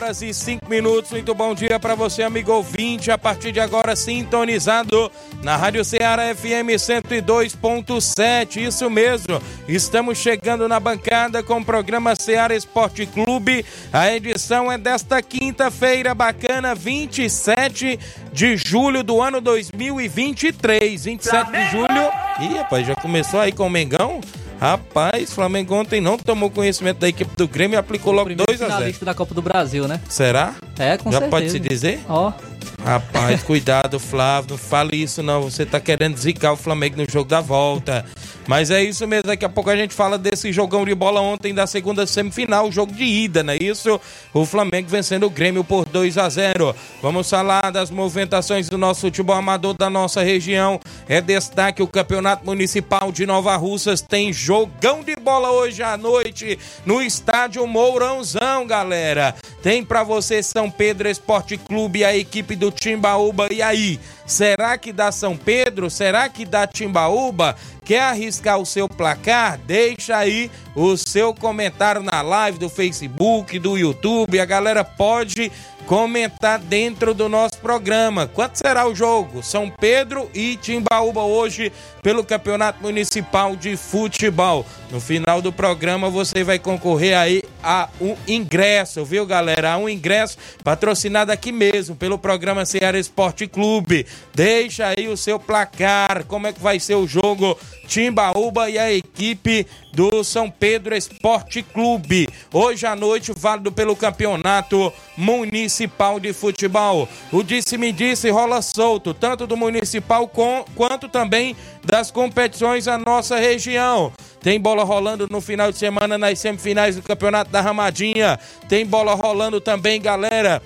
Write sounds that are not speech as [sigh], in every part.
Horas e 5 minutos. Muito bom dia para você, amigo ouvinte. A partir de agora, sintonizado na Rádio Ceará FM 102.7. Isso mesmo. Estamos chegando na bancada com o programa Ceará Esporte Clube. A edição é desta quinta-feira bacana, 27 de julho do ano 2023. 27 de julho. Ih, rapaz, já começou aí com o Mengão? Rapaz, Flamengo ontem não tomou conhecimento da equipe do Grêmio e aplicou logo 2 a 0 finalista da Copa do Brasil, né? Será? É, com Já certeza. pode se dizer? Ó, Rapaz, cuidado, Flávio. Não fale isso, não. Você tá querendo zicar o Flamengo no jogo da volta. Mas é isso mesmo. Daqui a pouco a gente fala desse jogão de bola ontem da segunda semifinal, jogo de ida, não é isso? O Flamengo vencendo o Grêmio por 2 a 0. Vamos falar das movimentações do nosso futebol amador da nossa região. É destaque o Campeonato Municipal de Nova Russas. Tem jogão de bola hoje à noite no estádio Mourãozão, galera. Tem pra você São Pedro Esporte Clube, a equipe do Timbaúba. E aí, será que dá São Pedro? Será que dá Timbaúba? Quer arriscar o seu placar? Deixa aí o seu comentário na live do Facebook, do YouTube. A galera pode comentar dentro do nosso programa. Quanto será o jogo? São Pedro e Timbaúba hoje pelo Campeonato Municipal de Futebol. No final do programa você vai concorrer aí a um ingresso, viu galera? A um ingresso patrocinado aqui mesmo pelo programa Ceará Esporte Clube. Deixa aí o seu placar, como é que vai ser o jogo Timbaúba e a equipe do São Pedro Esporte Clube. Hoje à noite, válido pelo Campeonato Municipal de Futebol. O disse-me disse rola solto, tanto do Municipal com, quanto também das competições da nossa região. Tem bola rolando no final de semana nas semifinais do Campeonato da Ramadinha. Tem bola rolando também, galera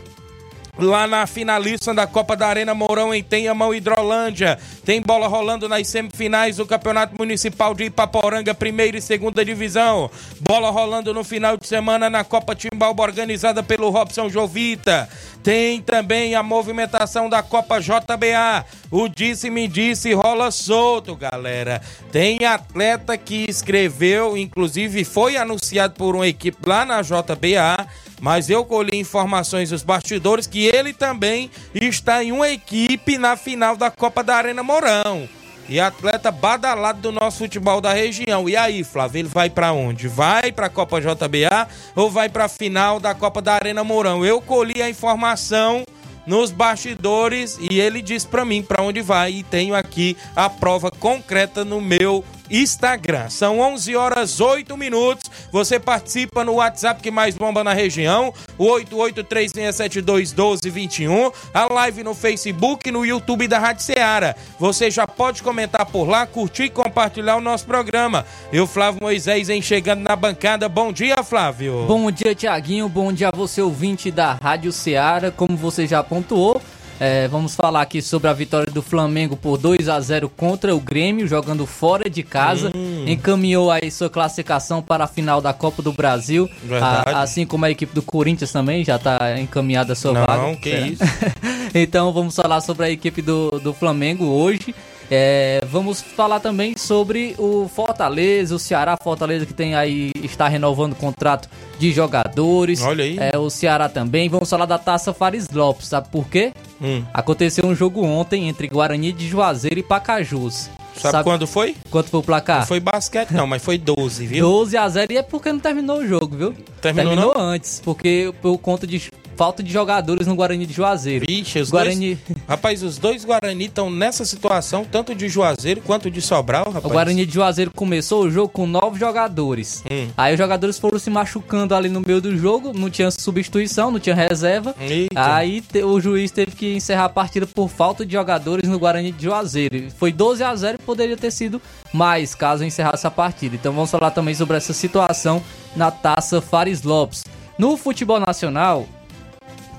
lá na finalista da Copa da Arena Mourão em Tenhamão, Hidrolândia. Tem bola rolando nas semifinais do Campeonato Municipal de Ipaporanga, primeira e segunda divisão. Bola rolando no final de semana na Copa Timbalba, organizada pelo Robson Jovita. Tem também a movimentação da Copa JBA. O disse-me disse rola solto, galera. Tem atleta que escreveu, inclusive foi anunciado por uma equipe lá na JBA mas eu colhi informações dos bastidores que ele também está em uma equipe na final da Copa da Arena Mourão. E atleta badalado do nosso futebol da região. E aí, Flávio, ele vai para onde? Vai para a Copa JBA ou vai para a final da Copa da Arena Mourão? Eu colhi a informação nos bastidores e ele disse para mim para onde vai e tenho aqui a prova concreta no meu Instagram. São 11 horas 8 minutos. Você participa no WhatsApp que mais bomba na região, o 8836721221, a live no Facebook e no YouTube da Rádio Ceará. Você já pode comentar por lá, curtir e compartilhar o nosso programa. Eu, Flávio Moisés, em chegando na bancada. Bom dia, Flávio. bom dia, Tiaguinho. Bom dia a você, ouvinte da Rádio Ceará. Como você já pontuou, é, vamos falar aqui sobre a vitória do Flamengo por 2 a 0 contra o Grêmio, jogando fora de casa. Hum. Encaminhou aí sua classificação para a final da Copa do Brasil. A- assim como a equipe do Corinthians também já está encaminhada a sua vaga. Não, que Será? isso. [laughs] então vamos falar sobre a equipe do, do Flamengo hoje. É, vamos falar também sobre o Fortaleza, o Ceará Fortaleza que tem aí está renovando o contrato de jogadores. Olha aí. É, o Ceará também. Vamos falar da Taça Fares Lopes, sabe por quê? Hum. Aconteceu um jogo ontem entre Guarani de Juazeiro e Pacajus. Sabe, Sabe- quando foi? Quanto foi o placar? Não foi basquete, não, mas foi 12, viu? [laughs] 12 a 0 e é porque não terminou o jogo, viu? Terminou antes, porque por conta de falta de jogadores no Guarani de Juazeiro. Vixe, os Guarani, dois. Rapaz, os dois Guarani estão nessa situação, tanto de Juazeiro quanto de Sobral, rapaz. o Guarani de Juazeiro começou o jogo com nove jogadores. Hum. Aí os jogadores foram se machucando ali no meio do jogo, não tinha substituição, não tinha reserva. Eita. Aí o juiz teve que encerrar a partida por falta de jogadores no Guarani de Juazeiro. Foi 12 a 0 e poderia ter sido mais caso encerrasse a partida. Então vamos falar também sobre essa situação na Taça Fares Lopes. No futebol nacional,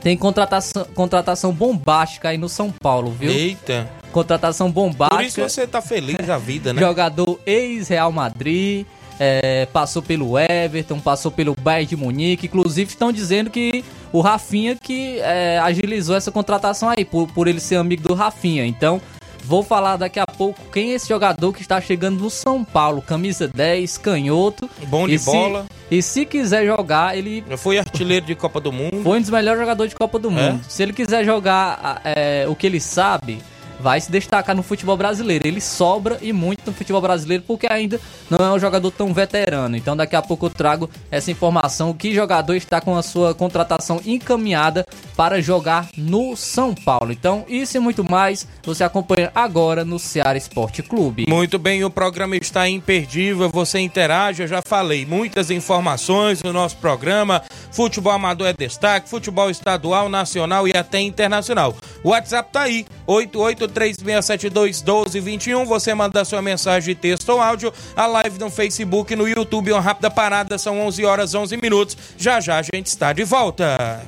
tem contratação, contratação bombástica aí no São Paulo, viu? Eita. Contratação Por isso bombástica. você tá feliz da vida, né? Jogador ex-Real Madrid, é, passou pelo Everton, passou pelo Bayern de Munique. Inclusive estão dizendo que o Rafinha que é, agilizou essa contratação aí, por, por ele ser amigo do Rafinha. Então, vou falar daqui a pouco quem é esse jogador que está chegando no São Paulo. Camisa 10, canhoto. Bom de E se- bola. E se quiser jogar, ele fui artilheiro de Copa do Mundo. foi um dos melhores jogadores de Copa do Mundo. É? Se ele quiser jogar é, o que ele sabe, vai se destacar no futebol brasileiro. Ele sobra e muito no futebol brasileiro porque ainda não é um jogador tão veterano. Então daqui a pouco eu trago essa informação que jogador está com a sua contratação encaminhada para jogar no São Paulo. Então isso e muito mais você acompanha agora no Ceará Esporte Clube. Muito bem, o programa está imperdível, você interage, eu já falei, muitas informações no nosso programa, futebol amador é destaque, futebol estadual, nacional e até internacional. O WhatsApp tá aí, 8836721221, você manda sua mensagem de texto ou áudio, a live no Facebook no YouTube, uma rápida parada, são 11 horas 11 minutos, já já a gente está de volta.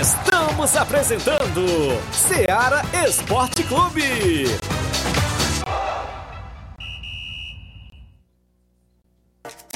Estamos apresentando Seara Esporte Clube.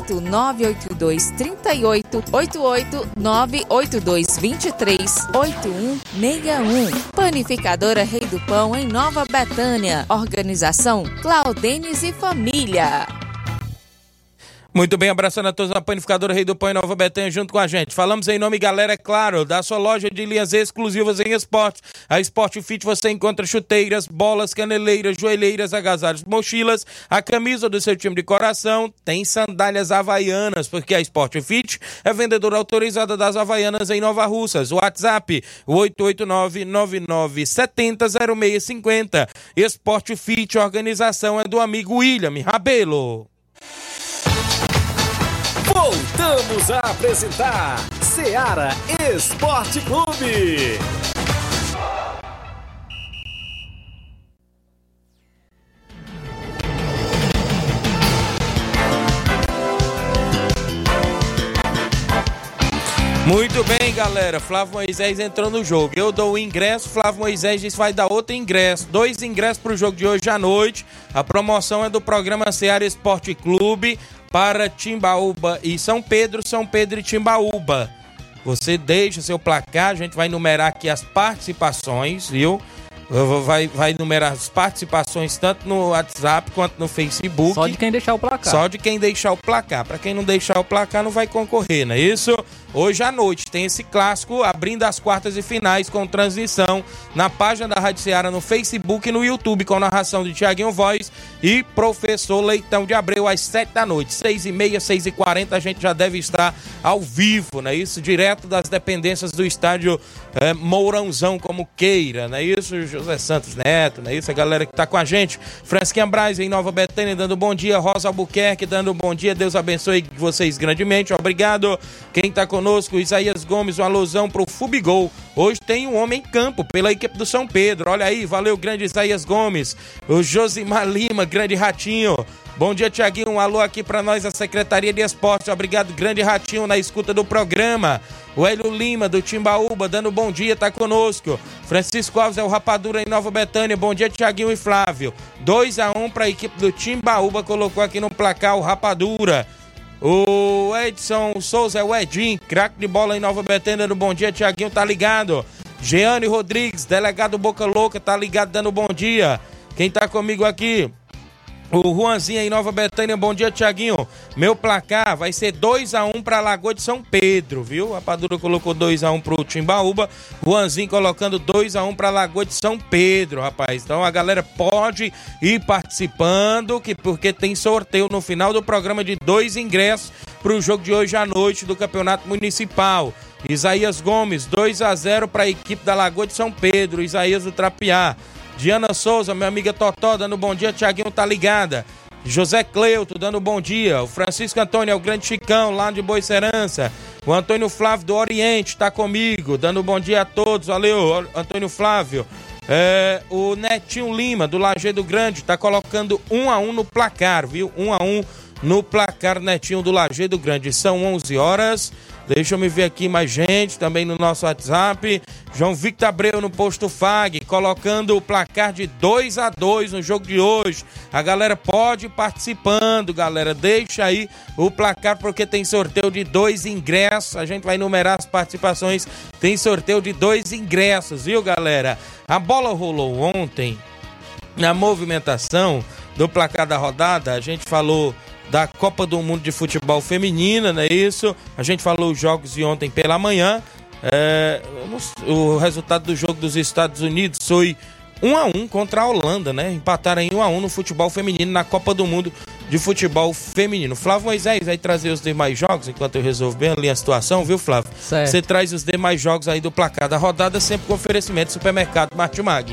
982 38 88 982 23 8161. Panificadora Rei do Pão, em Nova Betânia. Organização Claudenes e Família. Muito bem, abraçando a todos a Panificadora Rei do Pão em Nova Betânia junto com a gente. Falamos em nome, galera, é claro, da sua loja de linhas exclusivas em esporte. A Sport Fit você encontra chuteiras, bolas, caneleiras, joelheiras, agasalhos, mochilas, a camisa do seu time de coração, tem sandálias havaianas, porque a Sport Fit é vendedora autorizada das havaianas em Nova Russas. WhatsApp, 889-9970-0650. Sport Fit, organização é do amigo William Rabelo. Voltamos a apresentar Seara Esporte Clube. Muito bem, galera. Flávio Moisés entrou no jogo. Eu dou o ingresso, Flávio Moisés diz vai dar outro ingresso. Dois ingressos para o jogo de hoje à noite. A promoção é do programa Seara Esporte Clube para Timbaúba e São Pedro, São Pedro e Timbaúba. Você deixa seu placar, a gente vai numerar aqui as participações, viu? Vai, vai numerar as participações tanto no WhatsApp quanto no Facebook. Só de quem deixar o placar. Só de quem deixar o placar. Para quem não deixar o placar, não vai concorrer, não é isso? Hoje à noite tem esse clássico abrindo as quartas e finais com transmissão na página da Rádio Ceará no Facebook e no YouTube com narração de Tiaguinho Voz e Professor Leitão de Abreu às sete da noite. Seis e meia, seis e quarenta a gente já deve estar ao vivo, não é isso? Direto das dependências do estádio é, Mourãozão, como queira, não é isso? José Santos Neto, não é isso? A galera que tá com a gente. Fransquinha Braz em Nova Betânia dando bom dia. Rosa Albuquerque dando bom dia. Deus abençoe vocês grandemente. Obrigado. Quem tá conosco, Isaías Gomes, uma alusão pro Fubigol. Hoje tem um homem em campo pela equipe do São Pedro. Olha aí, valeu, grande Isaías Gomes. O Josimar Lima, grande ratinho. Bom dia, Tiaguinho. Um alô aqui para nós, a Secretaria de Esporte. Obrigado, grande ratinho, na escuta do programa. O Hélio Lima, do Timbaúba, dando bom dia, tá conosco. Francisco Alves é o Rapadura em Nova Betânia. Bom dia, Tiaguinho e Flávio. 2 a 1 para a equipe do Timbaúba, colocou aqui no placar o Rapadura. O Edson Souza é o Edinho, craque de bola em Nova Betânia, do bom dia, Tiaguinho, tá ligado. Jeane Rodrigues, delegado Boca Louca, tá ligado, dando bom dia. Quem tá comigo aqui? O Juanzinho em Nova Betânia, bom dia, Tiaguinho. Meu placar vai ser 2x1 para Lagoa de São Pedro, viu? A Padura colocou 2x1 pro Timbaúba. Juanzinho colocando 2x1 para Lagoa de São Pedro, rapaz. Então a galera pode ir participando, que porque tem sorteio no final do programa de dois ingressos pro jogo de hoje à noite do Campeonato Municipal. Isaías Gomes, 2 a 0 para a equipe da Lagoa de São Pedro. Isaías do Trapiá. Diana Souza, minha amiga Totó, dando bom dia. Tiaguinho tá ligada. José Cleuto, dando bom dia. O Francisco Antônio é o grande Chicão, lá de Boicerança. O Antônio Flávio do Oriente tá comigo, dando bom dia a todos. Valeu, Antônio Flávio. É, o Netinho Lima, do Lajeado Grande, tá colocando um a um no placar, viu? Um a um no placar, Netinho do Lajeado Grande. São 11 horas. Deixa eu me ver aqui mais gente também no nosso WhatsApp. João Victor Abreu no posto FAG, colocando o placar de 2 a 2 no jogo de hoje. A galera pode ir participando, galera. Deixa aí o placar porque tem sorteio de dois ingressos. A gente vai enumerar as participações. Tem sorteio de dois ingressos, viu, galera? A bola rolou ontem na movimentação do placar da rodada. A gente falou da Copa do Mundo de Futebol Feminina, não é isso? A gente falou os jogos de ontem pela manhã. É, o resultado do jogo dos Estados Unidos foi 1 a 1 contra a Holanda, né? Empataram em 1 a 1 no futebol feminino na Copa do Mundo de Futebol Feminino. Flávio Moisés vai trazer os demais jogos enquanto eu resolvo bem ali a situação, viu, Flávio? Certo. Você traz os demais jogos aí do placar da rodada, sempre com oferecimento do supermercado Martimag.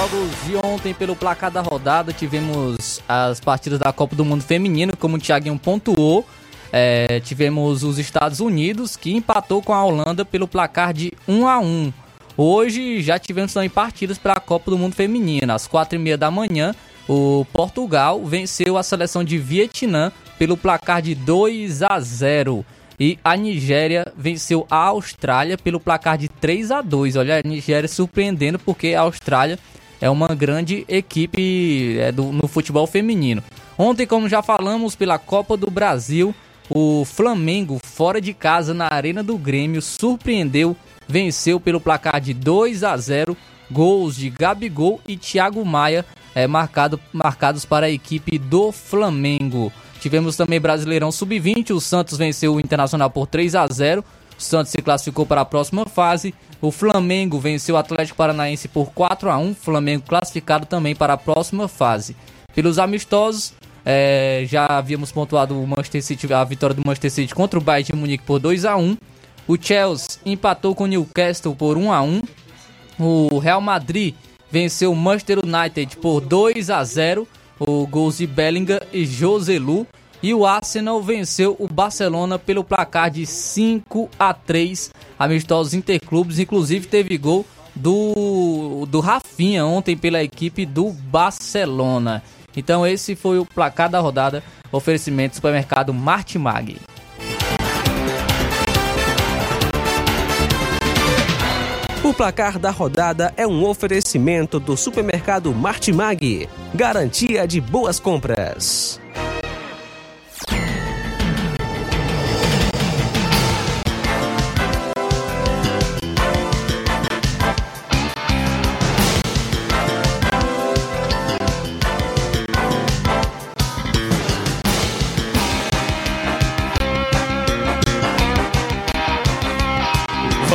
Jogos de ontem, pelo placar da rodada, tivemos as partidas da Copa do Mundo Feminino, como o Thiaguinho pontuou. É, tivemos os Estados Unidos, que empatou com a Holanda pelo placar de 1 a 1 Hoje já tivemos também partidas para a Copa do Mundo Feminino. Às quatro e meia da manhã, o Portugal venceu a seleção de Vietnã pelo placar de 2 a 0 e a Nigéria venceu a Austrália pelo placar de 3 a 2 Olha, a Nigéria surpreendendo porque a Austrália é uma grande equipe é, do, no futebol feminino. Ontem, como já falamos, pela Copa do Brasil, o Flamengo, fora de casa na Arena do Grêmio, surpreendeu, venceu pelo placar de 2 a 0 gols de Gabigol e Thiago Maia é, marcado, marcados para a equipe do Flamengo. Tivemos também Brasileirão Sub-20, o Santos venceu o Internacional por 3 a 0 o Santos se classificou para a próxima fase. O Flamengo venceu o Atlético Paranaense por 4 a 1 Flamengo classificado também para a próxima fase. Pelos amistosos, é, já havíamos pontuado o Manchester City, a vitória do Manchester City contra o Bayern de Munique por 2 a 1 O Chelsea empatou com o Newcastle por 1 a 1 O Real Madrid venceu o Manchester United por 2 a 0 o gols de Bellingham e Joselu. E o Arsenal venceu o Barcelona pelo placar de 5 a 3 amistosos interclubes. Inclusive teve gol do, do Rafinha ontem pela equipe do Barcelona. Então esse foi o placar da rodada. Oferecimento do supermercado Martimag. O placar da rodada é um oferecimento do supermercado Martimag. Garantia de boas compras.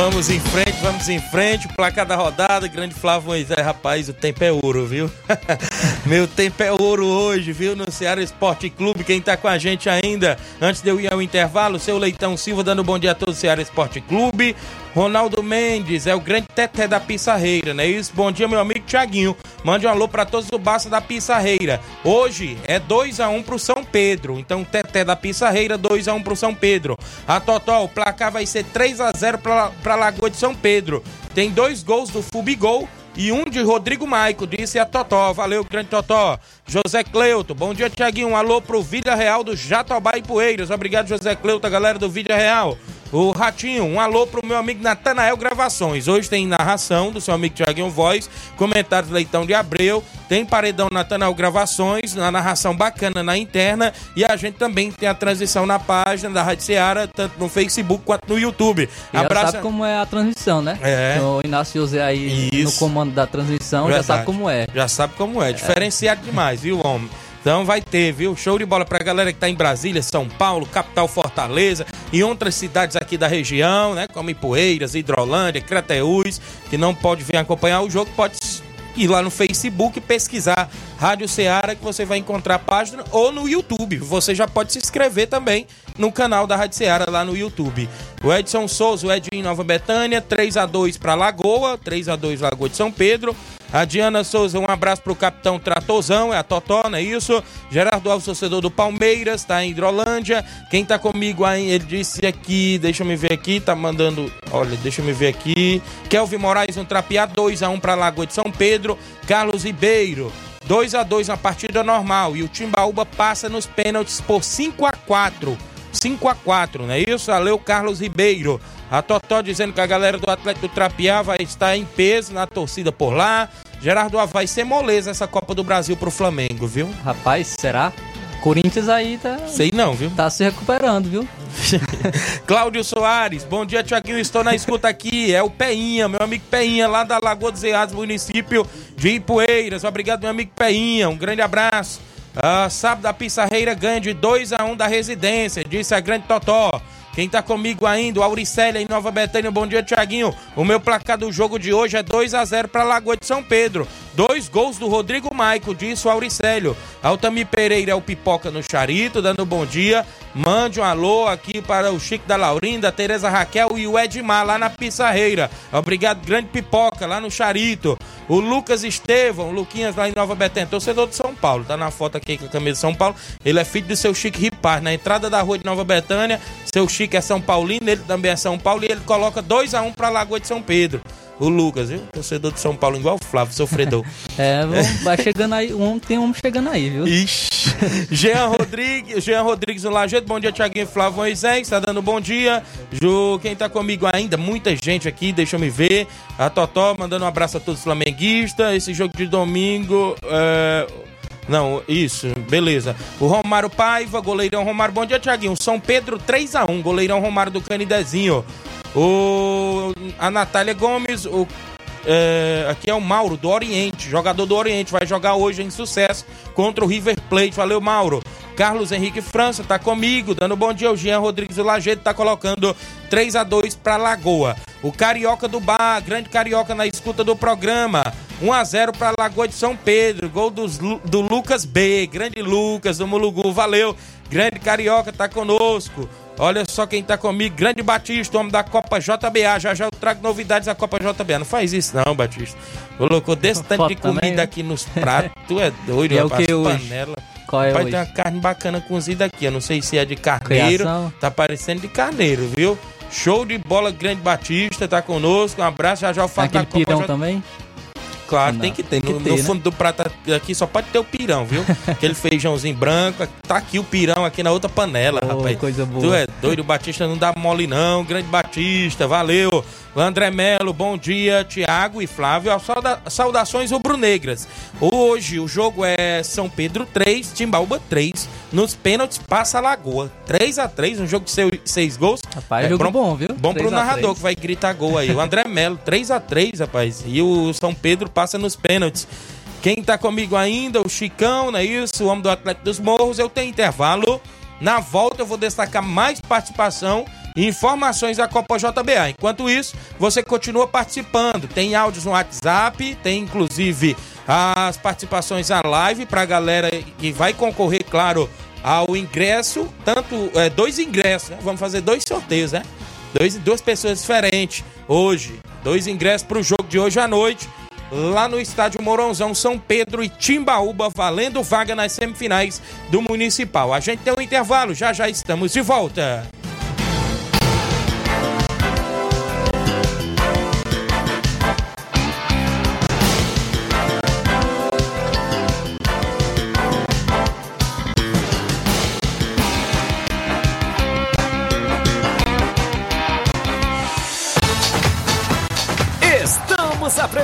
Vamos em frente, vamos em frente. Placar da rodada, grande Flávio Moisés. Rapaz, o tempo é ouro, viu? [laughs] Meu tempo é ouro hoje, viu? No Ceará Esporte Clube. Quem tá com a gente ainda, antes de eu ir ao intervalo, seu Leitão Silva dando bom dia a todo o Ceará Esporte Clube. Ronaldo Mendes é o grande teté da Pissarreira, não é isso? Bom dia, meu amigo Tiaguinho. Mande um alô para todos do Baça da Pissarreira. Hoje é 2 a 1 pro São Pedro. Então, teté da Pissarreira, 2 a 1 pro São Pedro. A Totó, o placar vai ser 3 a 0 pra, pra Lagoa de São Pedro. Tem dois gols do Fubigol e um de Rodrigo Maico, disse a Totó. Valeu, grande Totó. José Cleuto, bom dia, Tiaguinho. Um alô pro Vila Real do Jatobá e Poeiras. Obrigado, José Cleuto, a galera do Vila Real. O Ratinho, um alô pro meu amigo Natanael Gravações. Hoje tem narração do seu amigo Tiaguinho Voz, comentários Leitão de Abreu, tem paredão Natanael Gravações, na narração bacana na interna e a gente também tem a transição na página da Rádio Seara, tanto no Facebook quanto no YouTube. E Abraço... sabe como é a transmissão, né? É. O Inácio José aí Isso. no comando da transmissão Verdade. já sabe como é. Já sabe como é. Diferenciado demais, viu, homem? Então vai ter, viu? Show de bola pra galera que tá em Brasília, São Paulo, capital Fortaleza e outras cidades aqui da região, né? Como Ipueiras, Hidrolândia, Crateús, que não pode vir acompanhar o jogo, pode ir lá no Facebook pesquisar Rádio Ceará que você vai encontrar a página ou no YouTube. Você já pode se inscrever também no canal da Rádio Ceará lá no YouTube. O Edson Souza, o Edinho Nova Betânia, 3 a 2 para Lagoa, 3 a 2 Lagoa de São Pedro. A Diana Souza, um abraço pro capitão Tratozão, é a Totó, não é isso? Gerardo Alves, torcedor do Palmeiras, tá em Hidrolândia. Quem tá comigo aí, ele disse aqui, deixa eu me ver aqui, tá mandando, olha, deixa eu me ver aqui. Kelvin Moraes, um trapear, 2x1 pra Lagoa de São Pedro. Carlos Ribeiro, 2 a 2 na partida normal. E o Timbaúba passa nos pênaltis por 5 a 4 5 a 4 não é isso? Valeu, Carlos Ribeiro. A Totó dizendo que a galera do Atlético do Trapiá vai estar em peso na torcida por lá. Gerardo vai ser moleza essa Copa do Brasil pro Flamengo, viu? Rapaz, será? Corinthians aí tá. Sei não, viu? Tá se recuperando, viu? [laughs] Cláudio Soares, bom dia, Tiaguinho. Estou na escuta aqui. É o Peinha, meu amigo Peinha, lá da Lagoa dos Eados, município de Ipueiras. Obrigado, meu amigo Peinha. Um grande abraço. Ah, sábado da Pissarreira ganha de 2 a 1 um da residência, disse a grande Totó. Quem tá comigo ainda, Auricélia em Nova Betânia. Bom dia, Tiaguinho. O meu placar do jogo de hoje é 2 a 0 para Lagoa de São Pedro. Dois gols do Rodrigo Maico, disse o Auricélio. Altamir Pereira é o Pipoca no Charito, dando bom dia. Mande um alô aqui para o Chico da Laurinda, Tereza Raquel e o Edmar lá na Pissarreira. Obrigado, grande Pipoca, lá no Charito. O Lucas Estevão, Luquinhas lá em Nova Betânia, torcedor de São Paulo. Tá na foto aqui com a camisa de São Paulo. Ele é filho do seu Chico Ripar, na entrada da rua de Nova Betânia. Seu Chico é São Paulino, ele também é São Paulo e ele coloca 2 a 1 um para Lagoa de São Pedro. O Lucas, viu? Torcedor de São Paulo, igual o Flávio, sofredor. [laughs] É, vai chegando aí, um, tem um chegando aí, viu? Ixi. Jean Rodrigues, Jean Rodrigues no Lajeito, bom dia, Tiaguinho Flávio Moisés, tá dando bom dia. Ju, quem tá comigo ainda, muita gente aqui, deixa eu me ver. A Totó mandando um abraço a todos os flamenguistas. Esse jogo de domingo. é, Não, isso, beleza. O Romário Paiva, goleirão Romário. Bom dia, Tiaguinho. São Pedro 3x1, goleirão Romário do Canidezinho. O... A Natália Gomes, o é, aqui é o Mauro do Oriente, jogador do Oriente, vai jogar hoje em sucesso contra o River Plate. Valeu, Mauro. Carlos Henrique França tá comigo, dando bom dia. O Jean Rodrigues do Lajeito tá colocando 3 a 2 para Lagoa. O Carioca do Bar, grande Carioca na escuta do programa. 1 a 0 para Lagoa de São Pedro. Gol dos do Lucas B, grande Lucas do Mulugu. Valeu. Grande Carioca tá conosco. Olha só quem tá comigo, Grande Batista, homem da Copa JBA. Já já eu trago novidades da Copa JBA. Não faz isso não, Batista. Colocou desse [laughs] tanto de Foto também, comida né? aqui nos pratos. Tu é doido, é rapaz, panela. Qual é Vai hoje? ter uma carne bacana cozida aqui. Eu não sei se é de carneiro. Criação. Tá parecendo de carneiro, viu? Show de bola, Grande Batista, tá conosco. Um abraço, já já eu falo da aquele Copa pirão J- também? Claro, Não, tem que ter. tem No, que ter, no né? fundo do prato aqui só pode ter o pirão, viu? [laughs] Aquele feijãozinho branco. Tá aqui o pirão aqui na outra panela, Oh, rapaz. coisa boa. Tu é doido, o Batista não dá mole não. Grande Batista, valeu. André Melo, bom dia. Tiago e Flávio, sauda- saudações rubro-negras. Hoje o jogo é São Pedro 3, Timbaúba 3. Nos pênaltis passa a Lagoa. 3 a 3 um jogo de seu- seis gols. Rapaz, É, jogo bom, viu? Bom pro 3 a narrador 3. que vai gritar gol aí. O André Melo, 3 a 3 rapaz. E o São Pedro passa nos pênaltis. Quem tá comigo ainda? O Chicão, não é isso? O homem do Atlético dos Morros. Eu tenho intervalo. Na volta eu vou destacar mais participação informações da Copa JBA. Enquanto isso, você continua participando. Tem áudios no WhatsApp, tem inclusive as participações à live para a galera que vai concorrer, claro, ao ingresso, tanto é, dois ingressos, né? vamos fazer dois sorteios, né? Dois, duas pessoas diferentes hoje, dois ingressos para o jogo de hoje à noite, lá no estádio Mourãozão, São Pedro e Timbaúba, valendo vaga nas semifinais do Municipal. A gente tem um intervalo, já já estamos de volta.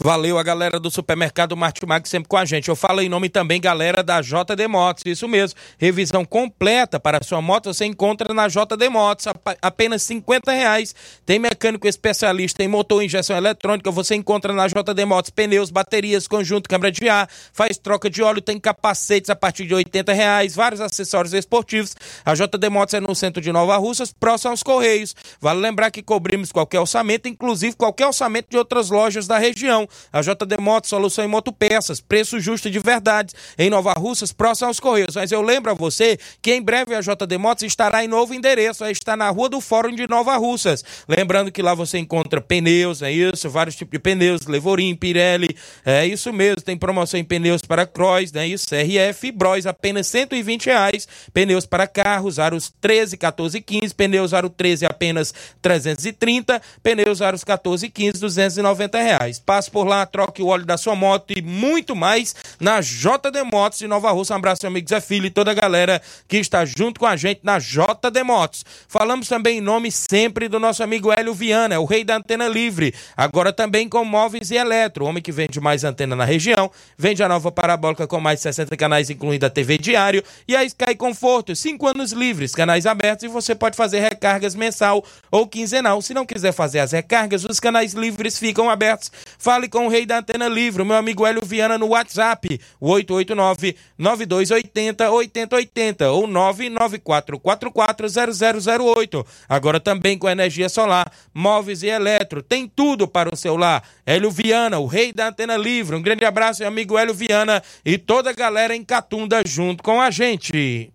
Valeu a galera do supermercado Martimag sempre com a gente. Eu falo em nome também, galera da JD Motos. Isso mesmo. Revisão completa para sua moto você encontra na JD Motos. Apenas 50 reais. Tem mecânico especialista em motor injeção eletrônica. Você encontra na JD Motos. Pneus, baterias, conjunto, câmara de ar. Faz troca de óleo. Tem capacetes a partir de 80 reais. Vários acessórios esportivos. A JD Motos é no centro de Nova Russas, próximo aos Correios. Vale lembrar que cobrimos qualquer orçamento, inclusive qualquer orçamento de outras lojas da região. A JD Motos, solução em motopeças, preço justo de verdade, em Nova Russas, próximo aos Correios. Mas eu lembro a você que em breve a JD Motos estará em novo endereço, está na Rua do Fórum de Nova Russas. Lembrando que lá você encontra pneus, é isso, vários tipos de pneus, Levorim, Pirelli, é isso mesmo, tem promoção em pneus para Cross, é isso, RF, Bros, apenas 120 reais, pneus para carros, aros 13, 14 15, pneus aro 13 apenas 330, pneus aros 14 15, 290 reais. Passe por lá, troque o óleo da sua moto e muito mais na JD Motos de Nova Rússia. Um abraço, meu amigo Filho e toda a galera que está junto com a gente na JD Motos. Falamos também em nome sempre do nosso amigo Hélio Viana, o rei da antena livre. Agora também com móveis e eletro, homem que vende mais antena na região. Vende a nova parabólica com mais de 60 canais, incluindo a TV Diário e a Sky Conforto. Cinco anos livres, canais abertos e você pode fazer recargas mensal ou quinzenal. Se não quiser fazer as recargas, os canais livres ficam abertos. Fale com o rei da antena livre, meu amigo Hélio Viana no WhatsApp, 889-9280-8080 ou 994440008. Agora também com energia solar, móveis e eletro, tem tudo para o celular. Hélio Viana, o rei da antena livre. Um grande abraço, meu amigo Hélio Viana e toda a galera em Catunda junto com a gente.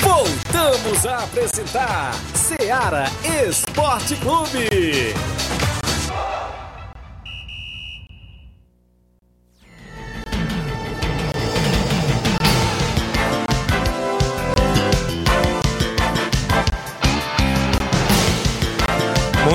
Voltamos a apresentar Seara Esporte Clube.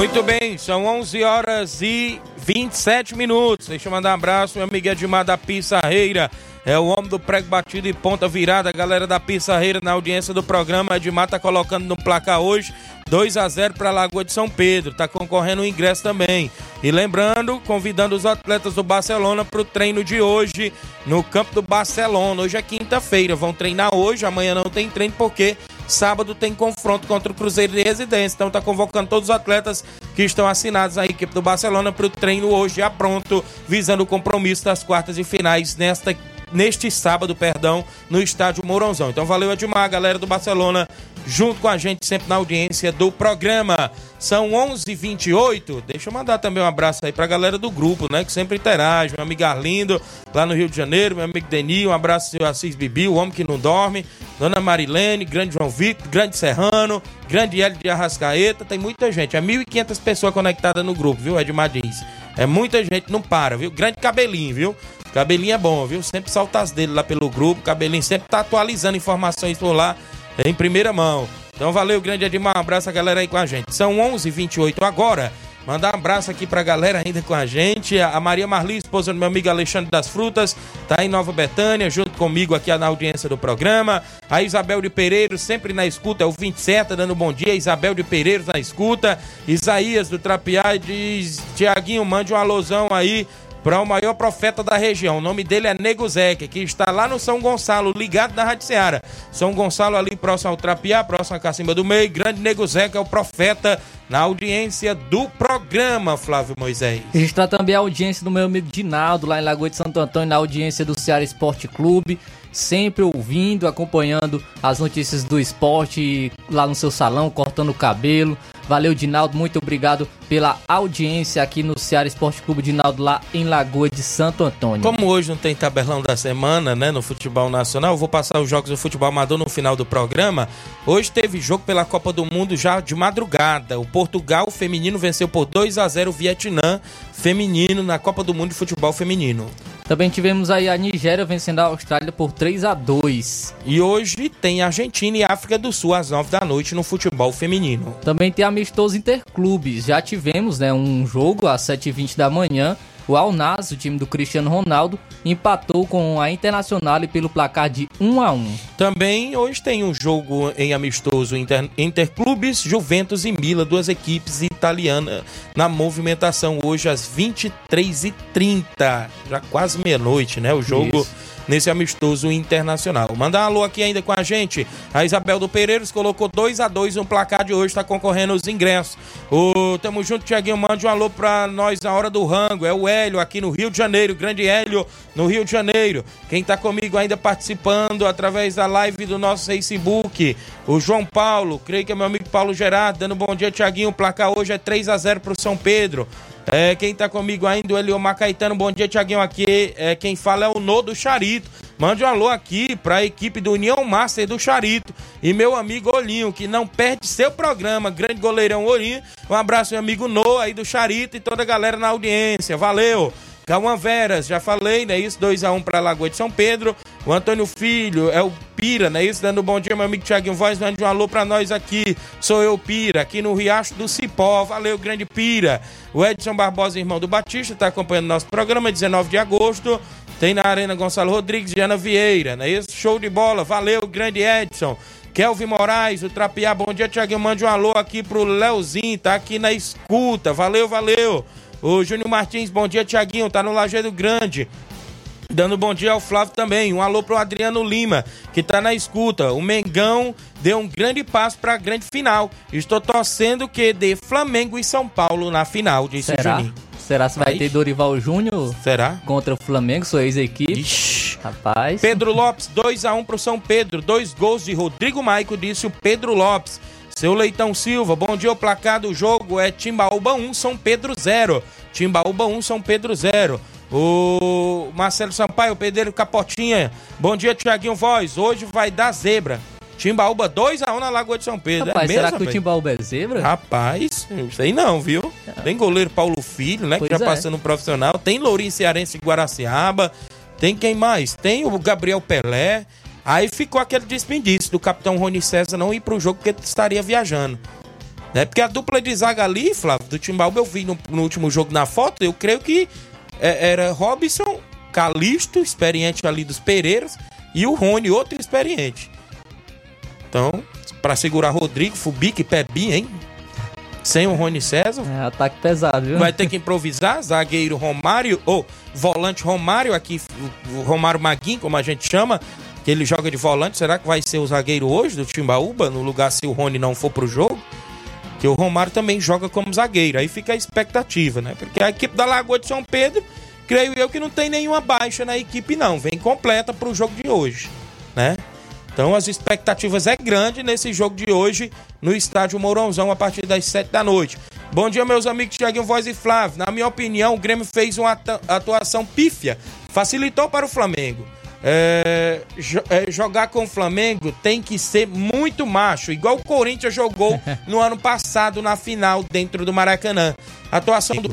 Muito bem, são 11 horas e 27 minutos. Deixa eu mandar um abraço, meu amigo Edmar da Pissarreira. É o homem do prego batido e ponta virada. galera da Pissarreira na audiência do programa. Edmar tá colocando no placar hoje 2 a 0 para Lagoa de São Pedro. Tá concorrendo o ingresso também. E lembrando, convidando os atletas do Barcelona para o treino de hoje no campo do Barcelona. Hoje é quinta-feira. Vão treinar hoje. Amanhã não tem treino porque Sábado tem confronto contra o Cruzeiro de Residência. Então tá convocando todos os atletas que estão assinados à equipe do Barcelona para o treino hoje já pronto, visando o compromisso das quartas e finais nesta neste sábado, perdão, no estádio Mourãozão. Então valeu Edmar, galera do Barcelona, junto com a gente sempre na audiência do programa. São 11:28. Deixa eu mandar também um abraço aí pra galera do grupo, né, que sempre interage. Meu amigo Arlindo, lá no Rio de Janeiro, meu amigo Deni, um abraço ao Assis Bibi, o homem que não dorme, Dona Marilene, grande João Victor, grande Serrano, grande Hélio de Arrascaeta, tem muita gente. É 1.500 pessoas conectadas no grupo, viu, Edmar diz. É muita gente, não para, viu? Grande cabelinho, viu? Cabelinho é bom, viu? Sempre salta as dele lá pelo grupo. Cabelinho sempre tá atualizando informações por lá em primeira mão. Então valeu, grande Edmar. Um abraço a galera aí com a gente. São 11h28 agora. Mandar um abraço aqui pra galera ainda com a gente. A Maria Marli, esposa do meu amigo Alexandre das Frutas, tá em Nova Betânia, junto comigo aqui na audiência do programa. A Isabel de Pereiro, sempre na escuta, é o 27, dando bom dia. Isabel de Pereiro na escuta. Isaías do Trapiá diz: Tiaguinho, mande um alusão aí para o maior profeta da região. O nome dele é Nego Zeque, que está lá no São Gonçalo, ligado na Rádio Ceará. São Gonçalo ali próximo ao Trapiá, próximo à Cacimba do Meio. Grande Nego Zeque é o profeta na audiência do programa, Flávio Moisés. Registrar também a audiência do meu amigo Dinaldo, lá em Lagoa de Santo Antônio, na audiência do Ceará Esporte Clube. Sempre ouvindo, acompanhando as notícias do esporte lá no seu salão, cortando o cabelo. Valeu, Dinaldo. Muito obrigado pela audiência aqui no Ceará Esporte Clube Dinaldo, lá em Lagoa de Santo Antônio. Como hoje não tem tabelão da semana, né, no futebol nacional, eu vou passar os jogos do futebol amador no final do programa. Hoje teve jogo pela Copa do Mundo já de madrugada. O Portugal feminino venceu por 2 a 0 o Vietnã feminino na Copa do Mundo de Futebol Feminino. Também tivemos aí a Nigéria vencendo a Austrália por 3 a 2 E hoje tem Argentina e África do Sul às 9 da noite no futebol feminino. Também tem amistoso interclubes. Já tivemos né, um jogo às 7h20 da manhã. O Al Nassr, o time do Cristiano Ronaldo, empatou com a Internacional pelo placar de 1 a 1. Também hoje tem um jogo em amistoso inter, interclubes, Juventus e Mila, duas equipes italianas na movimentação hoje às 23h30, já quase meia-noite, né? O jogo Isso nesse amistoso internacional. Mandar um alô aqui ainda com a gente. A Isabel do Pereiros colocou 2 a 2 no placar de hoje, está concorrendo os ingressos. O Tamo junto, Tiaguinho, mande um alô pra nós na hora do rango. É o Hélio aqui no Rio de Janeiro, grande Hélio no Rio de Janeiro. Quem tá comigo ainda participando através da live do nosso Facebook, o João Paulo, creio que é meu amigo Paulo Gerardo, dando bom dia, Tiaguinho. O placar hoje é 3 a 0 pro São Pedro. É, quem tá comigo ainda, o Eliomar Caetano. Bom dia, Tiaguinho. Aqui é, quem fala é o No do Charito. Mande um alô aqui pra equipe do União Master do Charito. E meu amigo Olinho, que não perde seu programa. Grande goleirão Olinho. Um abraço, meu amigo No aí do Charito e toda a galera na audiência. Valeu! Cauã Veras, já falei, né? Isso, 2x1 um para Lagoa de São Pedro. O Antônio Filho, é o Pira, né? Isso, dando um bom dia, meu amigo Thiaguinho Voz, mande um alô para nós aqui. Sou eu, Pira, aqui no Riacho do Cipó. Valeu, grande Pira. O Edson Barbosa, irmão do Batista, tá acompanhando nosso programa, 19 de agosto. Tem na Arena Gonçalo Rodrigues e Ana Vieira, né? Isso, show de bola. Valeu, grande Edson. Kelvin Moraes, o Trapiá, bom dia, Thiaguinho. Mande um alô aqui pro Leozinho, tá aqui na escuta. Valeu, valeu. O Júnior Martins, bom dia, Tiaguinho, tá no Lajeado Grande. Dando bom dia ao Flávio também. Um alô pro Adriano Lima, que tá na escuta. O Mengão deu um grande passo pra grande final. Estou torcendo que dê Flamengo e São Paulo na final, disse Será? Juninho. Será que vai ter Dorival Júnior? Será? Contra o Flamengo, sua ex-equipe. Ixi. Rapaz. Pedro Lopes, 2x1 pro São Pedro. Dois gols de Rodrigo Maico, disse o Pedro Lopes. Seu Leitão Silva, bom dia. O placar do jogo é Timbaúba 1, São Pedro 0. Timbaúba 1, São Pedro 0. O Marcelo Sampaio, o Pedreiro Capotinha. Bom dia, Tiaguinho Voz. Hoje vai dar zebra. Timbaúba 2x1 na Lagoa de São Pedro. Rapaz, é será mesmo, que o Timbaúba é zebra? Rapaz, isso aí não, viu? Tem goleiro Paulo Filho, né? Pois que já é. passou no profissional. Tem Lourinho Cearense de Guaraciaba. Tem quem mais? Tem o Gabriel Pelé. Aí ficou aquele desperdício do capitão Rony César não ir pro jogo porque estaria viajando. Né? Porque a dupla de zaga ali, Flávio, do Timbaúba, eu vi no, no último jogo na foto, eu creio que é, era Robson, Calixto, experiente ali dos Pereiras, e o Rony, outro experiente. Então, pra segurar Rodrigo, Fubic, Pebinha, hein? Sem o Rony César. É, ataque pesado, viu? Vai ter que improvisar, zagueiro Romário, ou volante Romário, aqui o- o Romário Maguinho, como a gente chama, que ele joga de volante. Será que vai ser o zagueiro hoje do Timbaúba, no lugar se o Rony não for pro jogo? Que o Romário também joga como zagueiro. Aí fica a expectativa, né? Porque a equipe da Lagoa de São Pedro, creio eu que não tem nenhuma baixa na equipe, não. Vem completa pro jogo de hoje, né? Então as expectativas é grande nesse jogo de hoje no estádio Mourãozão a partir das 7 da noite. Bom dia, meus amigos Tiaguinho Voz e Flávio. Na minha opinião, o Grêmio fez uma atuação pífia, facilitou para o Flamengo. É, é, jogar com o Flamengo tem que ser muito macho, igual o Corinthians jogou [laughs] no ano passado na final dentro do Maracanã. A atuação do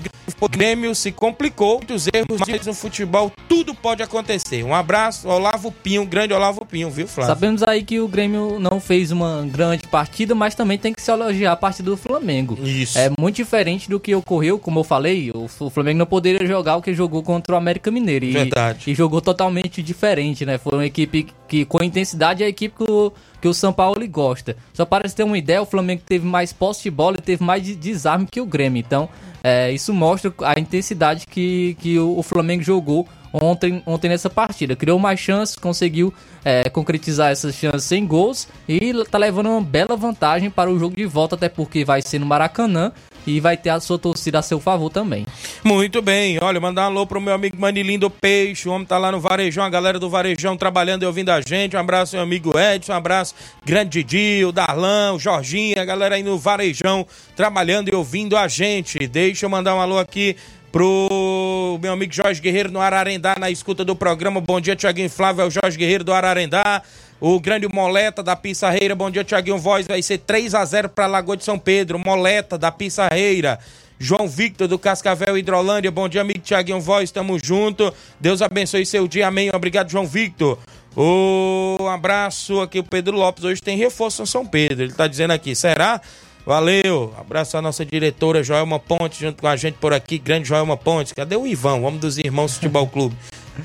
Grêmio se complicou, muitos erros, mas no futebol tudo pode acontecer. Um abraço, Olavo Pinho, grande Olavo campinho, viu, Flávio? Sabemos aí que o Grêmio não fez uma grande partida, mas também tem que se elogiar a partida do Flamengo. Isso. É muito diferente do que ocorreu, como eu falei, o Flamengo não poderia jogar o que jogou contra o América Mineiro. E, Verdade. E jogou totalmente diferente, né? Foi uma equipe que, com intensidade, é a equipe que o, que o São Paulo gosta. Só para você ter uma ideia, o Flamengo teve mais posse de bola e teve mais de- desarme que o Grêmio. Então, é, isso mostra a intensidade que, que o, o Flamengo jogou ontem, ontem nessa partida. Criou mais chances, conseguiu é, concretizar essas chances sem gols e tá levando uma bela vantagem para o jogo de volta, até porque vai ser no Maracanã e vai ter a sua torcida a seu favor também. Muito bem, olha, mandar um alô pro meu amigo Manilim do Peixe, o homem tá lá no Varejão, a galera do Varejão trabalhando e ouvindo a gente, um abraço meu amigo Edson, um abraço grande Didi, o Darlan, o Jorginho, a galera aí no Varejão trabalhando e ouvindo a gente. Deixa eu mandar um alô aqui pro meu amigo Jorge Guerreiro no Ararendá, na escuta do programa. Bom dia, Tiaguinho Flávio, é o Jorge Guerreiro do Ararendá. O grande Moleta da Pissarreira, bom dia, Tiaguinho Voz, vai ser 3 a 0 para Lagoa de São Pedro. Moleta da Pissarreira. João Victor do Cascavel Hidrolândia, bom dia, amigo Tiaguinho Voz, tamo junto. Deus abençoe seu dia, amém. Obrigado, João Victor. Um abraço aqui, o Pedro Lopes. Hoje tem reforço em São Pedro. Ele tá dizendo aqui, será? Valeu. Abraço à nossa diretora Joelma Ponte, junto com a gente por aqui. Grande Joelma Ponte. Cadê o Ivan, o homem dos Irmãos Futebol Clube?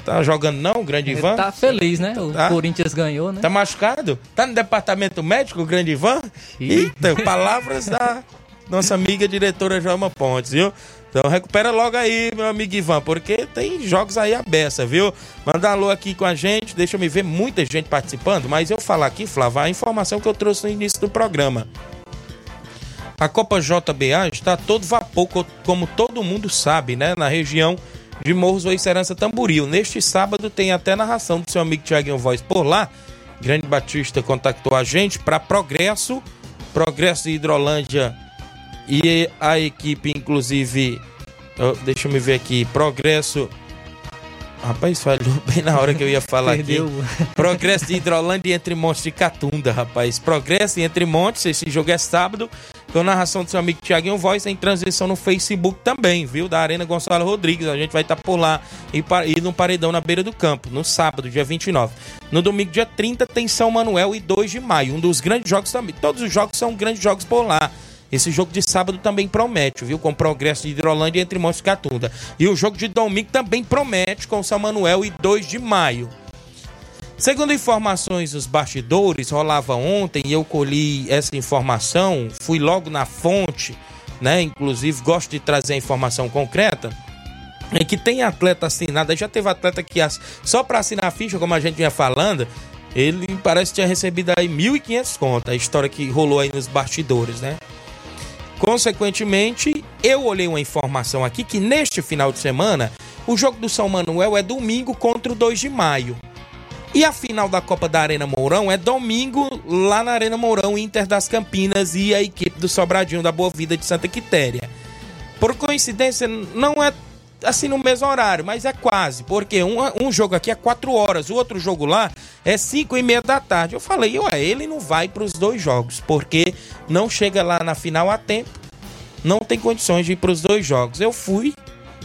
Tá jogando não, o grande Ivan? Ele tá feliz, né? O Tá. Corinthians ganhou, né? Tá machucado? Tá no departamento médico, o grande Ivan? Ih. Eita, palavras da nossa amiga diretora Joelma Pontes, viu? Então recupera logo aí, meu amigo Ivan, porque tem jogos aí a beça, viu? Manda alô aqui com a gente, deixa eu me ver muita gente participando, mas eu falar aqui, Flávio, a informação que eu trouxe no início do programa. A Copa JBA está todo vapor, co- como todo mundo sabe, né? Na região de Morros Serança Tamboril. Neste sábado tem até narração do seu amigo Tiaguinho Voz por lá. Grande Batista contactou a gente para Progresso, Progresso de Hidrolândia e a equipe, inclusive, deixa eu me ver aqui, Progresso. Rapaz, falhou [laughs] bem na hora que eu ia falar aqui. Progresso de Hidrolândia entre Montes de Catunda, rapaz. Progresso entre Montes, esse jogo é sábado. Com narração do seu amigo Tiaguinho Voz, tem transmissão no Facebook também, viu? Da Arena Gonçalo Rodrigues. A gente vai estar por lá e, e no Paredão na beira do campo, no sábado, dia 29. No domingo, dia 30, tem São Manuel e 2 de maio. Um dos grandes jogos também. Todos os jogos são grandes jogos por lá. Esse jogo de sábado também promete, viu? Com progresso de Hidrolândia entre Montes de Catunda. E o jogo de domingo também promete com São Manuel e 2 de maio. Segundo informações dos bastidores, rolava ontem e eu colhi essa informação, fui logo na fonte, né? Inclusive gosto de trazer a informação concreta. É que tem atleta assinado, já teve atleta que ass- só para assinar a ficha, como a gente vinha falando, ele parece que tinha recebido aí 1.500 contas, a história que rolou aí nos bastidores, né? Consequentemente, eu olhei uma informação aqui que neste final de semana o jogo do São Manuel é domingo contra o 2 de maio. E a final da Copa da Arena Mourão é domingo lá na Arena Mourão, Inter das Campinas e a equipe do Sobradinho da Boa Vida de Santa Quitéria. Por coincidência, não é assim no mesmo horário, mas é quase, porque um, um jogo aqui é 4 horas, o outro jogo lá é 5 e meia da tarde. Eu falei, ué, ele não vai para os dois jogos, porque não chega lá na final a tempo, não tem condições de ir para os dois jogos. Eu fui,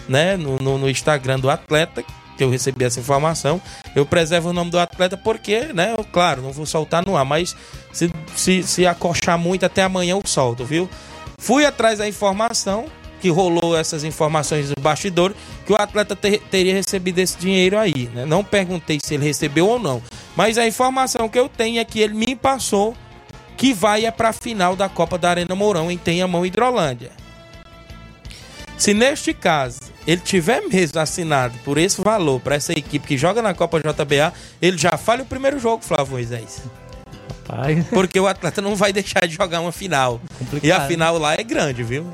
né, no, no, no Instagram do atleta, que eu recebi essa informação. Eu preservo o nome do atleta porque, né, eu, claro, não vou soltar no ar, mas se, se, se acochar muito até amanhã eu solto, viu? Fui atrás da informação, que rolou essas informações do bastidor, que o atleta ter- teria recebido esse dinheiro aí, né? Não perguntei se ele recebeu ou não, mas a informação que eu tenho é que ele me passou que vai é para a final da Copa da Arena Mourão em Tenhamão, Hidrolândia. Se neste caso ele tiver mesmo assinado por esse valor para essa equipe que joga na Copa JBA, ele já falha o primeiro jogo, Flávio Moisés. Pai. Porque o atleta não vai deixar de jogar uma final. E a final lá é grande, viu?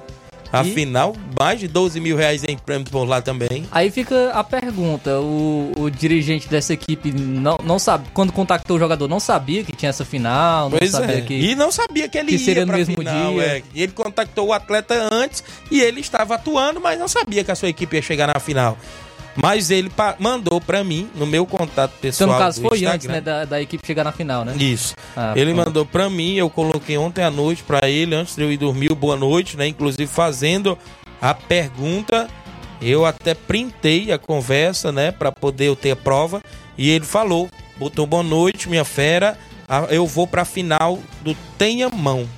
A E- final, mais de 12 mil reais em prêmios por lá também. Aí fica a pergunta: o, o dirigente dessa equipe não, não sabe, quando contactou o jogador, não sabia que tinha essa final, não Pois sabia é. que. E não sabia que ele que ia seria no mesmo final, dia. é. Ele contactou o atleta antes e ele estava atuando, mas não sabia que a sua equipe ia chegar na final. Mas ele mandou pra mim, no meu contato Então, pessoal no caso, foi Instagram. antes né, da, da equipe chegar na final, né? Isso. Ah, ele pronto. mandou pra mim, eu coloquei ontem à noite pra ele, antes de eu ir dormir, boa noite, né? Inclusive fazendo a pergunta. Eu até printei a conversa, né? Pra poder eu ter a prova. E ele falou botou boa noite, minha fera. Eu vou pra final do Tenha Mão.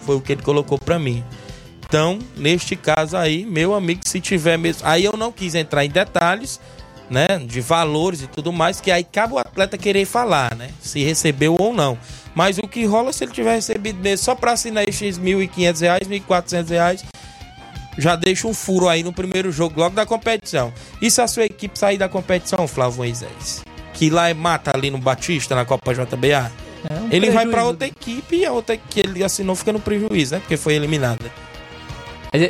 Foi o que ele colocou pra mim. Então, neste caso aí, meu amigo, se tiver mesmo. Aí eu não quis entrar em detalhes, né? De valores e tudo mais, que aí cabe o atleta querer falar, né? Se recebeu ou não. Mas o que rola se ele tiver recebido mesmo só pra assinar esses R$ 1.500, 1.400 reais, já deixa um furo aí no primeiro jogo, logo da competição. E se a sua equipe sair da competição, Flávio Moisés? Que lá é mata ali no Batista, na Copa JBA. É um ele vai prejuízo. pra outra equipe e a outra que ele assinou fica no prejuízo, né? Porque foi eliminada.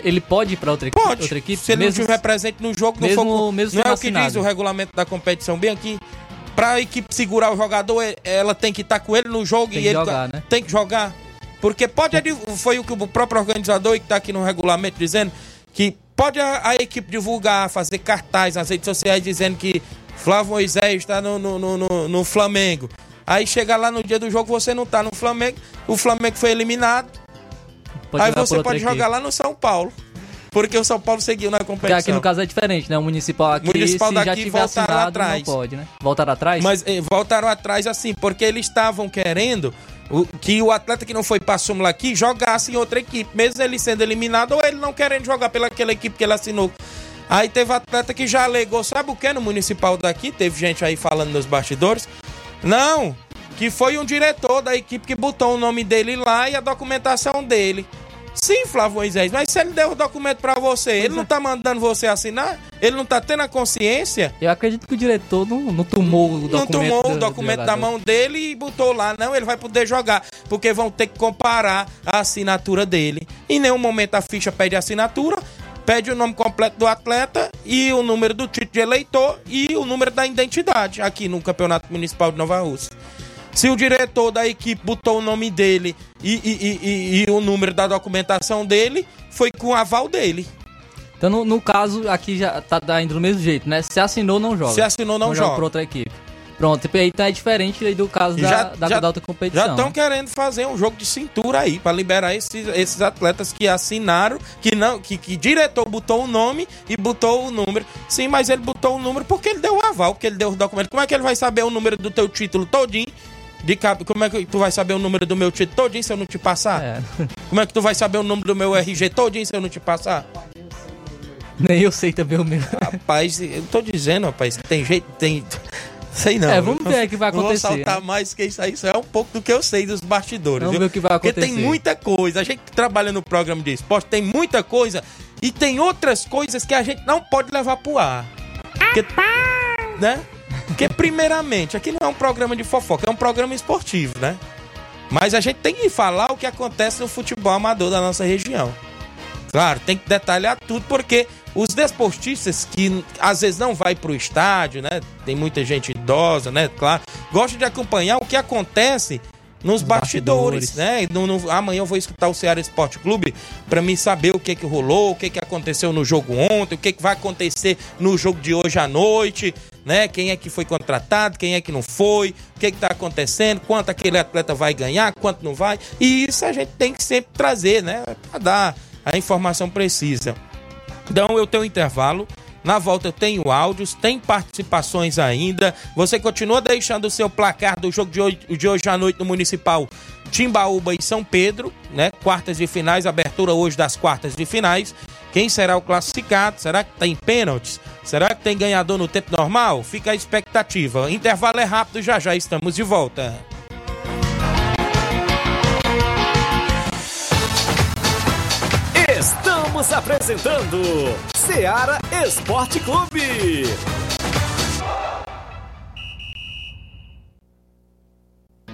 Ele pode ir pra outra equipe? Pode. Outra equipe? se ele mesmo- não estiver presente no jogo, não, mesmo- for, com- mesmo não é o que diz o regulamento da competição bem aqui. Pra a equipe segurar o jogador, ela tem que estar com ele no jogo Tem e ele jogar, né? tem que jogar. Porque pode, foi o que o próprio organizador que está aqui no regulamento dizendo que pode a, a equipe divulgar, fazer cartaz nas redes sociais dizendo que Flávio Moisés está no, no, no, no- Flamengo. Aí chega lá no dia do jogo, você não tá no Flamengo, o Flamengo foi eliminado, aí você pode equipe. jogar lá no São Paulo. Porque o São Paulo seguiu na Porque competição. aqui no caso é diferente, né? O municipal aqui, Municipal se já daqui tiver voltaram assinado, atrás. não pode, né? Voltaram atrás? Mas eh, voltaram atrás assim, porque eles estavam querendo o- que o atleta que não foi pra súmula aqui jogasse em outra equipe, mesmo ele sendo eliminado ou ele não querendo jogar pelaquela equipe que ele assinou. Aí teve atleta que já alegou, sabe o que no municipal daqui? Teve gente aí falando nos bastidores. Não, que foi um diretor da equipe que botou o nome dele lá e a documentação dele. Sim, Flávio Moisés, mas se ele deu o documento pra você, ele não tá mandando você assinar? Ele não tá tendo a consciência? Eu acredito que o diretor não, não tomou o documento não tomou do- o do documento da jogador. mão dele e botou lá. Não, ele vai poder jogar. Porque vão ter que comparar a assinatura dele. Em nenhum momento a ficha pede assinatura. Pede o nome completo do atleta e o número do título de eleitor e o número da identidade aqui no Campeonato Municipal de Nova Rússia. Se o diretor da equipe botou o nome dele e, e- e- e- o número da documentação dele, foi com o aval dele. Então, no, no caso, aqui já tá tá indo do mesmo jeito, né? Se assinou, não joga. Se assinou, não joga. pra outra equipe. Pronto, e aí é diferente aí do caso da, Já- da, já- da outra competição. Já estão né? querendo fazer um jogo de cintura aí para liberar esses, esses atletas que assinaram, que não, que, que diretor botou o nome e botou o número. Sim, mas ele botou o número porque ele deu o aval, porque ele deu o documento. Como é que ele vai saber o número do teu título todinho? De cab- Como é que tu vai saber o número do meu título todinho se eu não te passar? É. [laughs] Como é que tu vai saber o número do meu RG todinho se eu não te passar? Nem eu sei também o meu. Rapaz, eu tô dizendo, rapaz, tem jeito, tem. [laughs] Sei não. É, vamos ver o que vai Não acontecer, Vou saltar né? mais que isso aí, isso é um pouco do que eu sei dos bastidores. Vamos viu? ver o que vai Porque tem acontecer. muita coisa. A gente que trabalha no programa de esporte tem muita coisa e tem outras coisas que a gente não pode levar pro ar. Porque, né? Porque, primeiramente, aqui não é um programa de fofoca, é um programa esportivo, né? Mas a gente tem que falar o que acontece no futebol amador da nossa região. Claro, tem que detalhar tudo, porque os desportistas que às vezes não vai pro estádio, né? Tem muita gente idosa, né? Claro, gosta de acompanhar o que acontece nos bastidores, bastidores. né? No- no- amanhã eu vou escutar o Ceará Esporte Clube para me saber o que que rolou, o que que aconteceu no jogo ontem, o que que vai acontecer no jogo de hoje à noite, né? Quem é que foi contratado, quem é que não foi, o que que tá acontecendo, quanto aquele atleta vai ganhar, quanto não vai. E isso a gente tem que sempre trazer, né? Para dar a informação precisa. Então eu tenho um intervalo. Na volta eu tenho áudios, tem participações ainda. Você continua deixando o seu placar do jogo de hoje, de hoje à noite no Municipal Timbaúba e São Pedro, né? Quartas de finais, abertura hoje das quartas de finais. Quem será o classificado? Será que tem pênaltis? Será que tem ganhador no tempo normal? Fica a expectativa. Intervalo é rápido, já já estamos de volta. Estamos apresentando Seara Esporte Clube.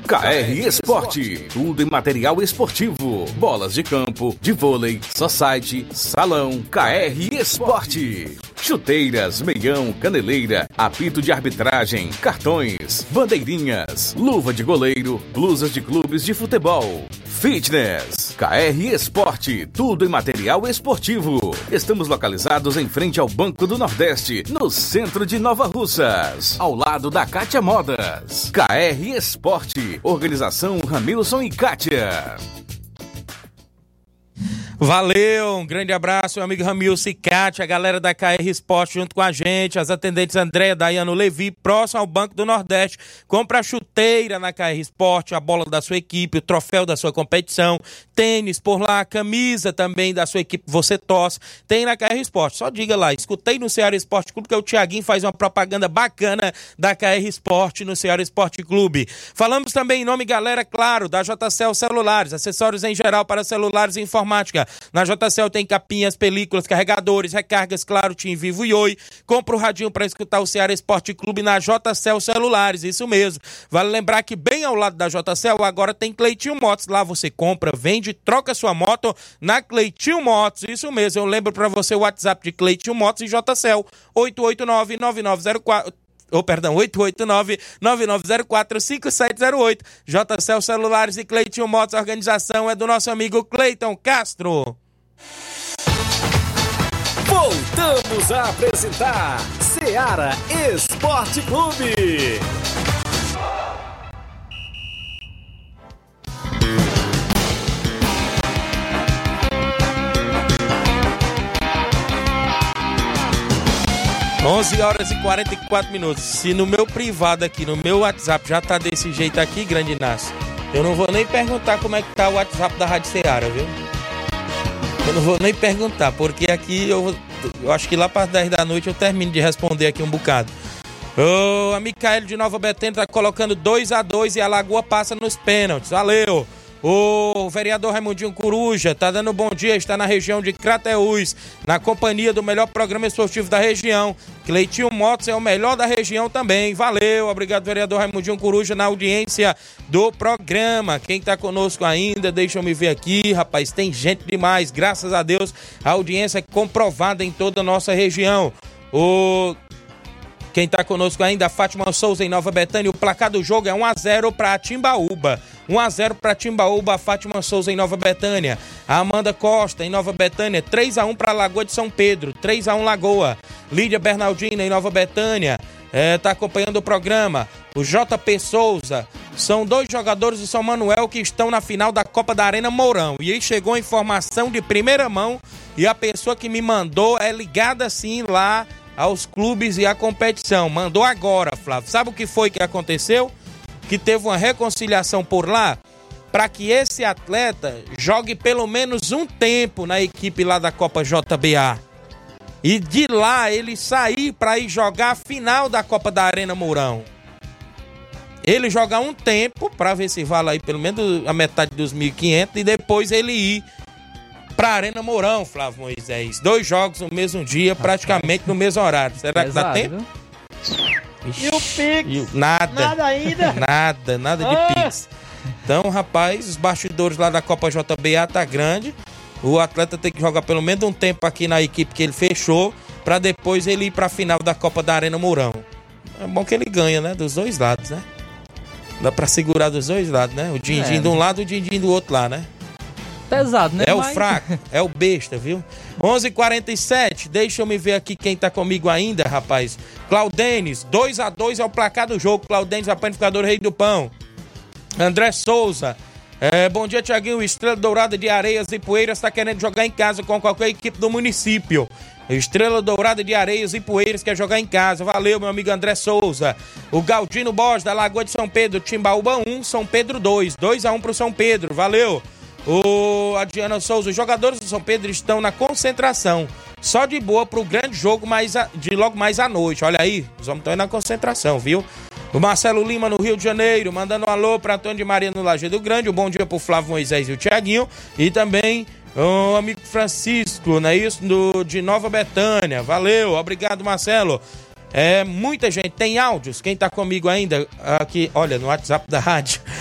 KR Esporte, tudo em material esportivo, bolas de campo, de vôlei, society, salão, KR Esporte. Chuteiras, meião, caneleira, apito de arbitragem, cartões, bandeirinhas, luva de goleiro, blusas de clubes de futebol, fitness, KR Esporte, tudo em material esportivo. Estamos localizados em frente ao Banco do Nordeste, no centro de Nova Russas, ao lado da Kátia Modas. KR Esporte, organização Ramilson e Kátia. Valeu, um grande abraço, meu amigo Ramil Cicate, a galera da KR Esporte junto com a gente, as atendentes Andréia, Daiano Levi, próximo ao Banco do Nordeste. Compra chuteira na KR Esporte, a bola da sua equipe, o troféu da sua competição, tênis por lá, camisa também da sua equipe, você torce, tem na KR Esporte. Só diga lá, escutei no Ceará Esporte Clube que o Tiaguinho faz uma propaganda bacana da KR Esporte no Ceará Esporte Clube. Falamos também em nome, galera, claro, da JCL Celulares, acessórios em geral para celulares e informática. Na JCL tem capinhas, películas, carregadores, recargas, claro, Tim Vivo e Oi. Compra o radinho para escutar o Ceará Esporte Clube na JCL Celulares, isso mesmo. Vale lembrar que bem ao lado da JCL agora tem Cleitinho Motos. Lá você compra, vende, troca sua moto na Cleitinho Motos. Isso mesmo, eu lembro para você o WhatsApp de Cleitinho Motos e JCL 889 9904 ou perdão, 889-9904-5708. JCL Celulares e Cleiton Motos, a organização é do nosso amigo Cleiton Castro. Voltamos a apresentar Seara Esporte Clube. 11 horas e 44 minutos. Se no meu privado aqui, no meu WhatsApp, já tá desse jeito aqui, grande Inácio, eu não vou nem perguntar como é que tá o WhatsApp da Rádio Ceará, viu? Eu não vou nem perguntar, porque aqui eu, eu acho que lá para 10 da noite eu termino de responder aqui um bocado. Ô, a Micael de Nova Betânia tá colocando 2 a 2 e a Lagoa passa nos pênaltis. Valeu! O vereador Raimundinho Coruja tá dando bom dia, está na região de Crateús, na companhia do melhor programa esportivo da região. Cleitinho Motos é o melhor da região também. Valeu, obrigado, vereador Raimundinho Coruja, na audiência do programa. Quem tá conosco ainda, deixa eu me ver aqui, rapaz, tem gente demais, graças a Deus, a audiência é comprovada em toda a nossa região. O quem está conosco ainda, Fátima Souza em Nova Betânia. O placar do jogo é 1x0 para Timbaúba. 1x0 para Timbaúba, Fátima Souza em Nova Betânia. A Amanda Costa em Nova Betânia. 3x1 para Lagoa de São Pedro. 3x1 Lagoa. Lídia Bernardina em Nova Betânia. Está é, acompanhando o programa. O JP Souza. São dois jogadores do São Manuel que estão na final da Copa da Arena Mourão. E aí chegou a informação de primeira mão. E a pessoa que me mandou é ligada assim lá aos clubes e à competição. Mandou agora, Flávio. Sabe o que foi que aconteceu? Que teve uma reconciliação por lá para que esse atleta jogue pelo menos um tempo na equipe lá da Copa JBA. E de lá ele sair para ir jogar a final da Copa da Arena Mourão. Ele jogar um tempo para ver se vale aí pelo menos a metade dos 1.500 e depois ele ir pra Arena Mourão, Flávio Moisés. Dois jogos no mesmo dia, praticamente no mesmo horário. Será que dá tempo? E o Pix? Nada. Nada ainda? [laughs] Nada, nada de Ah. Pix. Então, rapaz, os bastidores lá da Copa JBA tá grande. O atleta tem que jogar pelo menos um tempo aqui na equipe que ele fechou, pra depois ele ir pra final da Copa da Arena Mourão. É bom que ele ganha, né? Dos dois lados, né? Dá pra segurar dos dois lados, né? O din-din É. de um lado e o din-din do outro lá, né? Pesado, né? É o Mas- fraco, é o besta, viu? 11:47. Deixa eu me ver aqui quem tá comigo ainda, rapaz. Claudenes, 2 a 2 é o placar do jogo. Claudenes, a panificador Rei do Pão. André Souza. É, bom dia, Tiaguinho. Estrela Dourada de Areias e Poeiras está querendo jogar em casa com qualquer equipe do município. Estrela Dourada de Areias e Poeiras quer jogar em casa. Valeu, meu amigo André Souza. O Galdino Borges, da Lagoa de São Pedro. Timbaúba 1, São Pedro 2. 2 a 1 pro São Pedro. Valeu. O Adriano Souza, os jogadores do São Pedro estão na concentração. Só de boa pro grande jogo mais a- de logo mais à noite. Olha aí, os homens estão aí na concentração, viu? O Marcelo Lima no Rio de Janeiro, mandando um alô para Antônio de Maria no Lajeado Grande. Um bom dia pro Flávio Moisés e o Tiaguinho. E também o amigo Francisco, não é isso? Do, de Nova Betânia. Valeu, obrigado, Marcelo. É, muita gente, tem áudios. Quem tá comigo ainda aqui, olha, no WhatsApp da rádio. [laughs]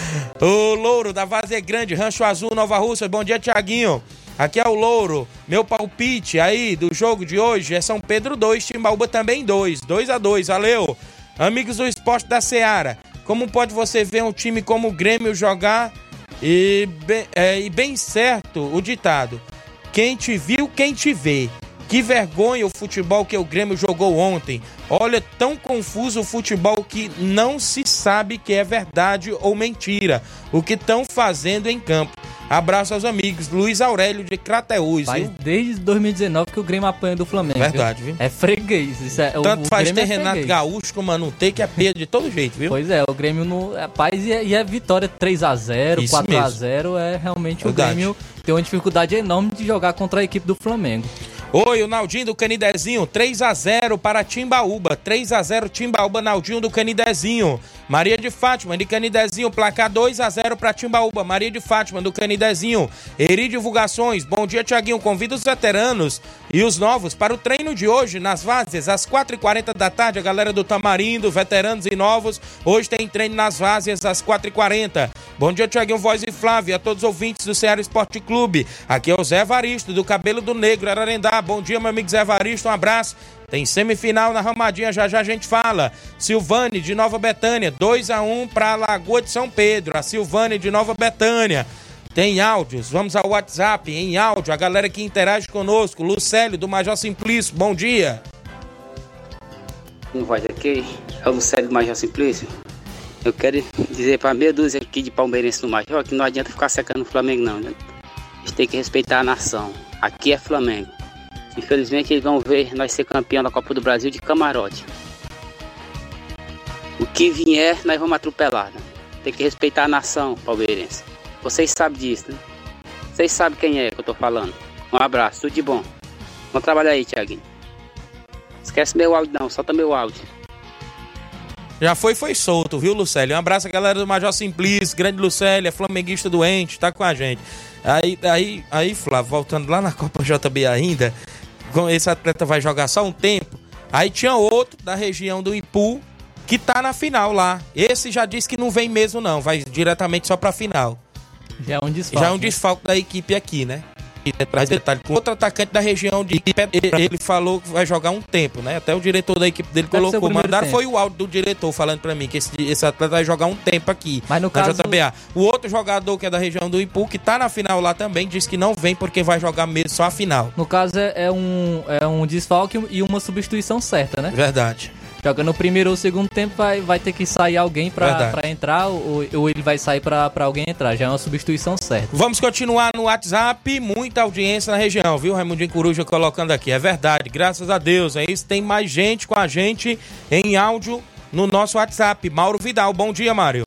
O Louro da Vazia Grande, Rancho Azul, Nova Rússia. Bom dia, Tiaguinho. Aqui é o Louro. Meu palpite aí do jogo de hoje é São Pedro 2, Timbaúba também 2. 2 a 2 valeu. Amigos do esporte da Seara, como pode você ver um time como o Grêmio jogar e bem, é, e bem certo o ditado: quem te viu, quem te vê. Que vergonha o futebol que o Grêmio jogou ontem. Olha, tão confuso o futebol que não se sabe que é verdade ou mentira o que estão fazendo em campo. Abraço aos amigos. Luiz Aurélio de Crateús, Faz viu? desde 2019 que o Grêmio apanha do Flamengo. Verdade, viu? É freguês. É, Tanto o faz Grêmio ter é Renato. Gaúcho como não ter, que é perda de todo jeito, viu? Pois é, o Grêmio no. Rapaz, e é, e é vitória 3x0, Isso 4x0. É realmente Verdade. o Grêmio tem uma dificuldade enorme de jogar contra a equipe do Flamengo. Oi, o Naldinho do Canidezinho, 3 a 0 para Timbaúba. 3 a 0 Timbaúba, Naldinho do Canidezinho. Maria de Fátima de Canidezinho, placar 2 a 0 para Timbaúba. Maria de Fátima do Canidezinho. Eri Divulgações, bom dia, Tiaguinho. Convida os veteranos e os novos para o treino de hoje nas Várzeas, às 4h40 da tarde. A galera do Tamarindo, veteranos e novos. Hoje tem treino nas Várzeas às 4h40. Bom dia, Tiaguinho Voz e Flávio, a todos os ouvintes do Ceará Esporte Clube. Aqui é o Zé Varisto, do Cabelo do Negro, Ararendá. Bom dia, meu amigo Zé Varisto, um abraço. Tem semifinal na Ramadinha, já já a gente fala. Silvane de Nova Betânia, 2 a 1 para Lagoa de São Pedro. A Silvane de Nova Betânia. Tem áudios, vamos ao WhatsApp em áudio. A galera que interage conosco, Lucélio do Major Simplício, bom dia. Um voz aqui, é o Lucélio do Major Simplício. Eu quero dizer para meia dúzia aqui de palmeirense no Major que não adianta ficar secando o Flamengo não? A gente tem que respeitar a nação. Aqui é Flamengo. Infelizmente eles vão ver nós ser campeão da Copa do Brasil de camarote. O que vier, nós vamos atropelar, né? Tem que respeitar a nação palmeirense. Vocês sabem disso, né? Vocês sabem quem é que eu tô falando. Um abraço, tudo de bom. Vamos trabalhar aí, Thiaguinho. Esquece meu áudio não, solta meu áudio. Já foi, foi solto, viu, Lucélio? Um abraço à galera do Major Simplício, grande Lucélio, é flamenguista doente, tá com a gente. Aí, aí, aí, Flávio, voltando lá na Copa [laughs] JB ainda, esse atleta vai jogar só um tempo. Aí tinha outro da região do Ipu que tá na final lá. Esse já disse que não vem mesmo, não, vai diretamente só pra final. Já é um desfalque. Já é um desfalque da equipe aqui, né? Detalhe. Com outro atacante da região de ele falou que vai jogar um tempo, né? Até o diretor da equipe dele Deve colocou. Mandaram tempo. foi o áudio do diretor falando pra mim que esse, esse atleta vai jogar um tempo aqui Mas no na caso- JBA. O outro jogador que é da região do Ipu, que tá na final lá também, disse que não vem porque vai jogar mesmo só a final. No caso, é, é um, é um desfalque e uma substituição certa, né? Verdade. Joga no primeiro ou segundo tempo, vai, vai ter que sair alguém pra entrar, ou, ou ele vai sair pra, pra alguém entrar. Já é uma substituição certa. Vamos continuar no WhatsApp, muita audiência na região, viu? Raimundinho Coruja colocando aqui. É verdade, graças a Deus. É isso, tem mais gente com a gente em áudio no nosso WhatsApp. Mauro Vidal, bom dia, Mário.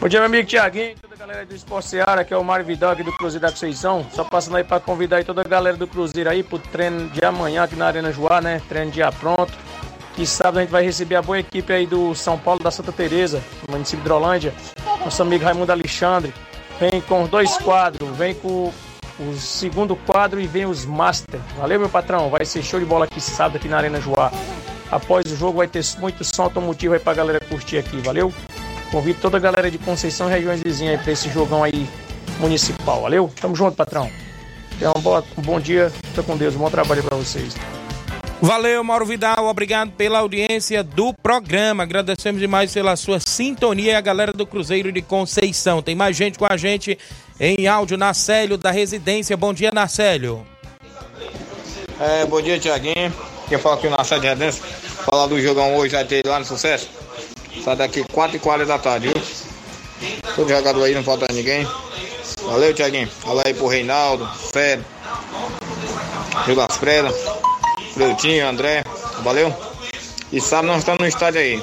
Bom dia, meu amigo Tiaguinho, toda a galera do Esporte Seara, que é o Mário Vidal aqui do Cruzeiro da Conceição. Só passando aí para convidar aí toda a galera do Cruzeiro aí pro treino de amanhã aqui na Arena Joá, né? Treino dia pronto. Que sábado a gente vai receber a boa equipe aí do São Paulo da Santa Teresa, no município de Hidrolândia. Nosso amigo Raimundo Alexandre. Vem com dois quadros, vem com o segundo quadro e vem os Master. Valeu, meu patrão. Vai ser show de bola aqui sábado aqui na Arena Joá. Após o jogo vai ter muito som automotivo aí pra galera curtir aqui, valeu? Convido toda a galera de Conceição e regiões vizinhas aí pra esse jogão aí municipal, valeu? Tamo junto, patrão. Tenha um, bom dia, fica com Deus, um bom trabalho pra vocês. Valeu, Mauro Vidal. Obrigado pela audiência do programa. Agradecemos demais pela sua sintonia e a galera do Cruzeiro de Conceição. Tem mais gente com a gente em áudio. Nacélio da Residência. Bom dia, Nacélio. É, bom dia, Tiaguinho. Quem fala aqui na sede Redenção. Falar do jogão hoje vai ter lá no sucesso. Sai daqui 4h40 da tarde, viu? Todo jogador aí, não falta ninguém. Valeu, Tiaguinho. Fala aí pro Reinaldo, Fred, Judas Preda, Freutinho, André. Valeu? E sábado nós estamos no estádio aí.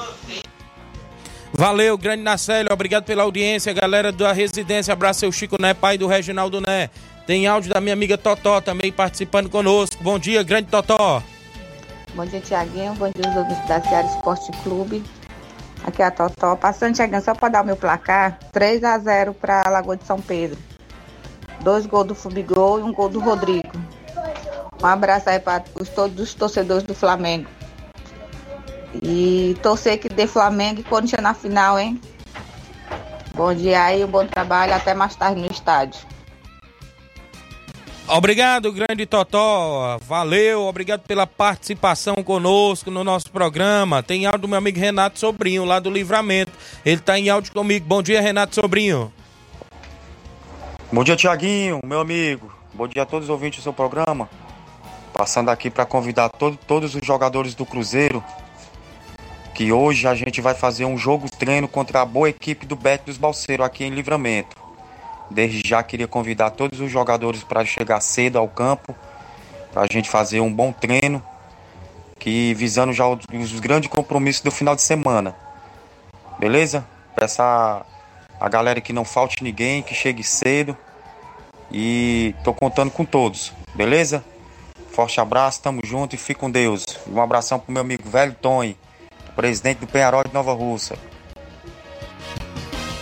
Valeu, grande Nacélio. Obrigado pela audiência, galera da Residência. Abraço seu Chico Né, pai do Reginaldo Né. Tem áudio da minha amiga Totó também participando conosco. Bom dia, grande Totó. Bom dia, Tiaguinho. Bom dia, os ouvintes da Seara Esporte Clube. Aqui é a Totó. Passando, Tiaguinho, só para dar o meu placar: 3 a 0 para Lagoa de São Pedro. Dois gols do Fubigol e um gol do Rodrigo. Um abraço aí para os, todos os torcedores do Flamengo. E torcer que dê Flamengo e Corinthians na final, hein? Bom dia aí, um bom trabalho. Até mais tarde no estádio. Obrigado, grande Totó. Valeu, obrigado pela participação conosco no nosso programa. Tem áudio do meu amigo Renato Sobrinho, lá do Livramento. Ele tá em áudio comigo. Bom dia, Renato Sobrinho. Bom dia, Tiaguinho, meu amigo. Bom dia a todos os ouvintes do seu programa. Passando aqui para convidar todo, todos os jogadores do Cruzeiro que hoje a gente vai fazer um jogo treino contra a boa equipe do Beto dos Balseiros aqui em Livramento. Desde já queria convidar todos os jogadores para chegar cedo ao campo, para a gente fazer um bom treino, que visando já os, os grandes compromissos do final de semana. Beleza? Peço a, a galera que não falte ninguém, que chegue cedo. E tô contando com todos, beleza? Forte abraço, tamo junto e fique com Deus. Um abração pro meu amigo velho Tony, presidente do Penharol de Nova Russa.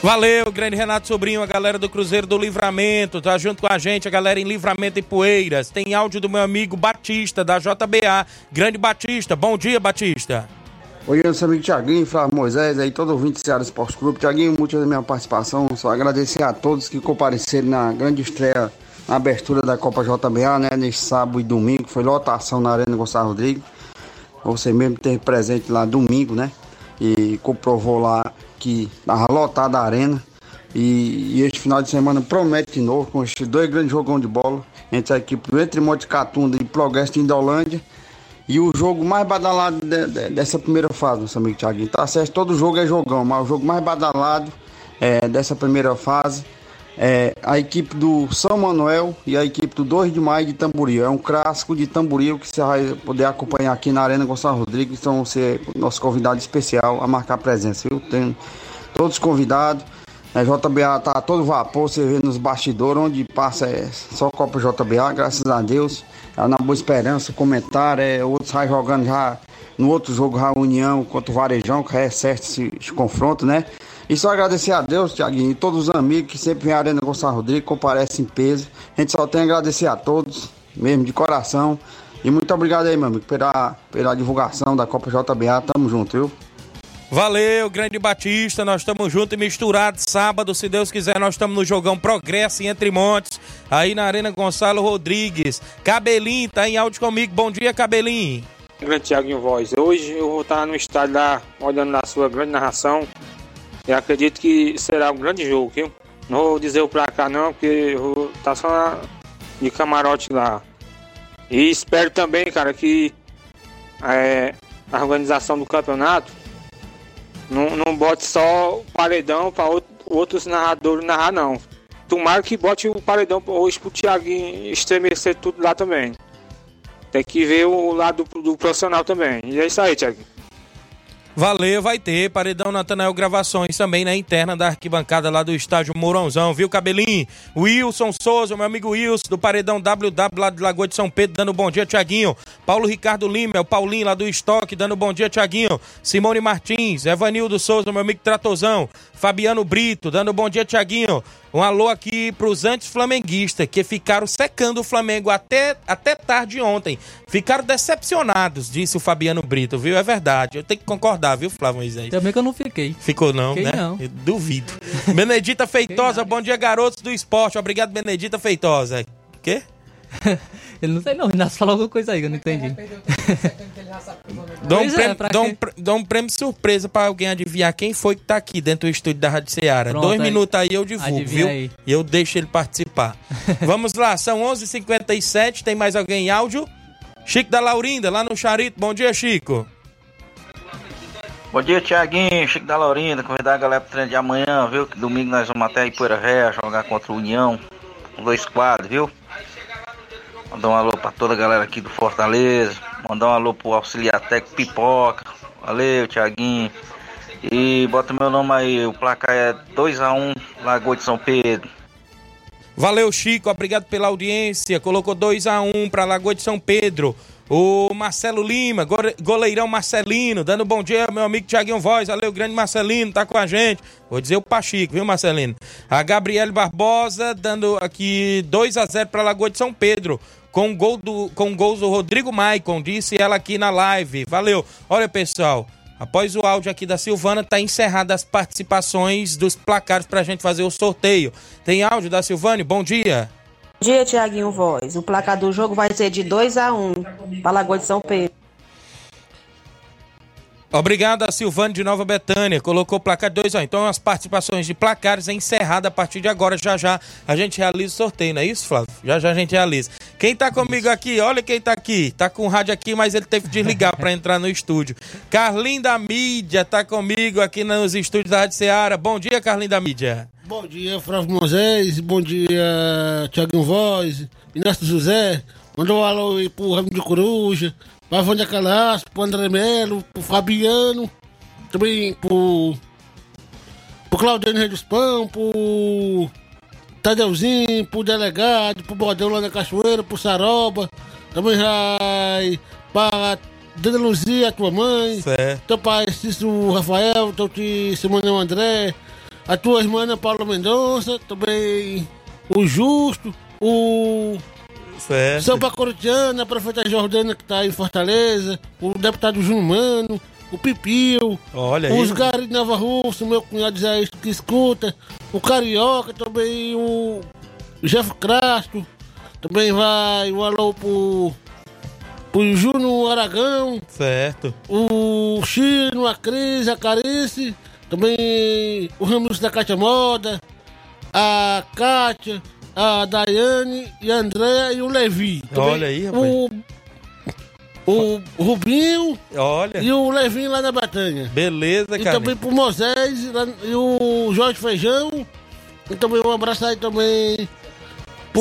Valeu, grande Renato Sobrinho, a galera do Cruzeiro do Livramento, tá junto com a gente, a galera em Livramento e Poeiras. Tem áudio do meu amigo Batista, da JBA. Grande Batista, bom dia, Batista. Oi, eu sou amigo Tiaguinho, Flávio Moisés, aí todo ouvinte do Ceará Esporte Clube. Tiaguinho, muito da minha participação, só agradecer a todos que compareceram na grande estreia, na abertura da Copa JBA, né, neste sábado e domingo, foi lotação na Arena Gonçalo Rodrigues. Você mesmo teve presente lá domingo, né, e comprovou lá que estava lotada a arena. E, e, este final de semana promete de novo com esses dois grandes jogos de bola entre a equipe do Entre Monte Catunda e Progresso de Indolândia. E o jogo mais badalado de, de, dessa primeira fase, nosso amigo Thiaguinho. Tá certo, todo jogo é jogão, mas o jogo mais badalado é, dessa primeira fase é a equipe do São Manuel e a equipe do 2 de Maio de Tamboril. É um clássico de Tamboril que você vai poder acompanhar aqui na Arena Gonçalo Rodrigues. Então você é nosso convidado especial a marcar presença, viu? Tem todos convidados. A JBA tá todo vapor, você vê nos bastidores, onde passa é só Copa JBA, graças a Deus. É na Boa Esperança, comentário, é, outros vai jogando já no outro jogo, a União contra o Varejão, que é certo esse, esse confronto, né? E só agradecer a Deus, Tiaguinho, e todos os amigos que sempre vêm à Arena Gonçalo Rodrigues, comparecem em peso. A gente só tem a agradecer a todos, mesmo de coração. E muito obrigado aí, meu amigo, pela, pela divulgação da Copa JBA. Tamo junto, viu? Valeu, grande Batista. Nós estamos juntos e misturados. Sábado, se Deus quiser, nós estamos no jogão Progresso em Entre Montes, aí na Arena Gonçalo Rodrigues. Cabelinho tá em áudio comigo. Bom dia, Cabelinho. Grande Tiaguinho Voz. Hoje eu vou estar no estádio lá, olhando na sua grande narração. E acredito que será um grande jogo, viu? Não vou dizer o placar não, porque eu vou estar só de camarote lá. E espero também, cara, que é, a organização do campeonato não, não bote só paredão para outro, outros narradores narrar, não. Tomara que bote o paredão hoje pro Thiago estremecer tudo lá também. Tem que ver o lado do, do profissional também. E é isso aí, Thiago. Valeu, vai ter Paredão Natanael Gravações também na interna da arquibancada lá do estádio Mourãozão, viu, Cabelinho? Wilson Souza, meu amigo Wilson, do Paredão WW lá de Lagoa de São Pedro, dando bom dia, Tiaguinho. Paulo Ricardo Lima, é o Paulinho lá do Estoque, dando bom dia, Tiaguinho. Simone Martins, Evanildo Souza, meu amigo Tratozão. Fabiano Brito, dando bom dia, Tiaguinho. Um alô aqui pros antes-flamenguistas, que ficaram secando o Flamengo até, até tarde ontem. Ficaram decepcionados, disse o Fabiano Brito, viu? É verdade. Eu tenho que concordar, viu, Flávio Moisés? Também que eu não fiquei. Ficou não, Fiquei né? não. Eu duvido. [laughs] Benedita Feitosa, bom dia, garotos do esporte. Obrigado, Benedita Feitosa. Quê? [laughs] Ele não sei não, Inácio falou alguma coisa aí eu não entendi. Dá um, é, prêmio, pra dá, um, dá um prêmio surpresa pra alguém adivinhar quem foi que tá aqui dentro do estúdio da Rádio Ceará. Pronto, Dois aí. minutos aí eu divulgo, Adivinha viu? aí. E eu deixo ele participar. [laughs] Vamos lá, são 11 h 57 tem mais alguém em áudio? Chico da Laurinda, lá no Charito. Bom dia, Chico. Bom dia, Tiaguinho, Chico da Laurinda. Convidar a galera pro treino de amanhã, viu? Que domingo nós vamos até Ipoeira Ré jogar contra o União. Dois quadros, viu? Mandar um alô pra toda a galera aqui do Fortaleza. Mandar um alô pro auxiliar técnico Pipoca. Valeu, Tiaguinho. E bota meu nome aí, o placar é 2x1 Lagoa de São Pedro. Valeu, Chico. Obrigado pela audiência. Colocou 2 a 1 para Lagoa de São Pedro. O Marcelo Lima, goleirão Marcelino, dando bom dia, meu amigo Tiaguinho Voz. Valeu, grande Marcelino, tá com a gente. Vou dizer o Pachico, viu, Marcelino? A Gabriele Barbosa, dando aqui 2 a 0 para Lagoa de São Pedro. Com gol do, com gols do Rodrigo Maicon, disse ela aqui na live. Valeu. Olha, pessoal, Após o áudio aqui da Silvana, tá encerradas as participações dos placares pra gente fazer o sorteio. Tem áudio da Silvane? Bom dia. Bom dia, Tiaguinho Voz. O placar do jogo vai ser de 2 a 1 para Lagoa de São Pedro. Obrigado a Silvane de Nova Betânia. Colocou o placar 2 a 1. Então as participações de placares é encerrada a partir de agora. Já já a gente realiza o sorteio, não é isso, Flávio? Já já a gente realiza. Quem tá comigo aqui? Olha quem tá aqui. Tá com o rádio aqui, mas ele teve que desligar pra entrar no estúdio. Carlinho da Mídia tá comigo aqui nos estúdios da Rádio Ceará. Bom dia, Carlinho da Mídia. Bom dia, Flávio Moisés. Bom dia, Thiago Voz. Inácio José. Mandou um alô aí pro Ramo de Coruja. Pra Vânia Calaço, pro André Melo, pro Fabiano. Também pro. pro Claudiano Rei dos Pão, pro. Tadeuzinho, pro delegado, pro Bordão lá na Cachoeira, pro Saroba. Também vai pra Dona Luzia, tua mãe. Certo. Teu pai Cícero Rafael, teu tio Simone André. A tua irmã Ana Paula Mendonça, também o Justo, o Certo. Samba Corutiana, a prefeita Jordana que tá em Fortaleza, o deputado Júnior Mano, o Pipio, Olha os Gari de Nova Rússia, meu cunhado Zé que escuta, o Carioca, também o Jeff Crasto, também vai o alô pro, pro Júnior Aragão, Certo. o Chino, a Cris, a Carice, também o Ramos da Cátia Moda, a Kátia, a Daiane e a Andréa e o Levi. Também Olha aí, rapaz. O, o Rubinho Olha. e o Levinho lá na Batanha. Beleza, E cara. também pro Moisés lá- e o Jorge Feijão. E também um abraço aí também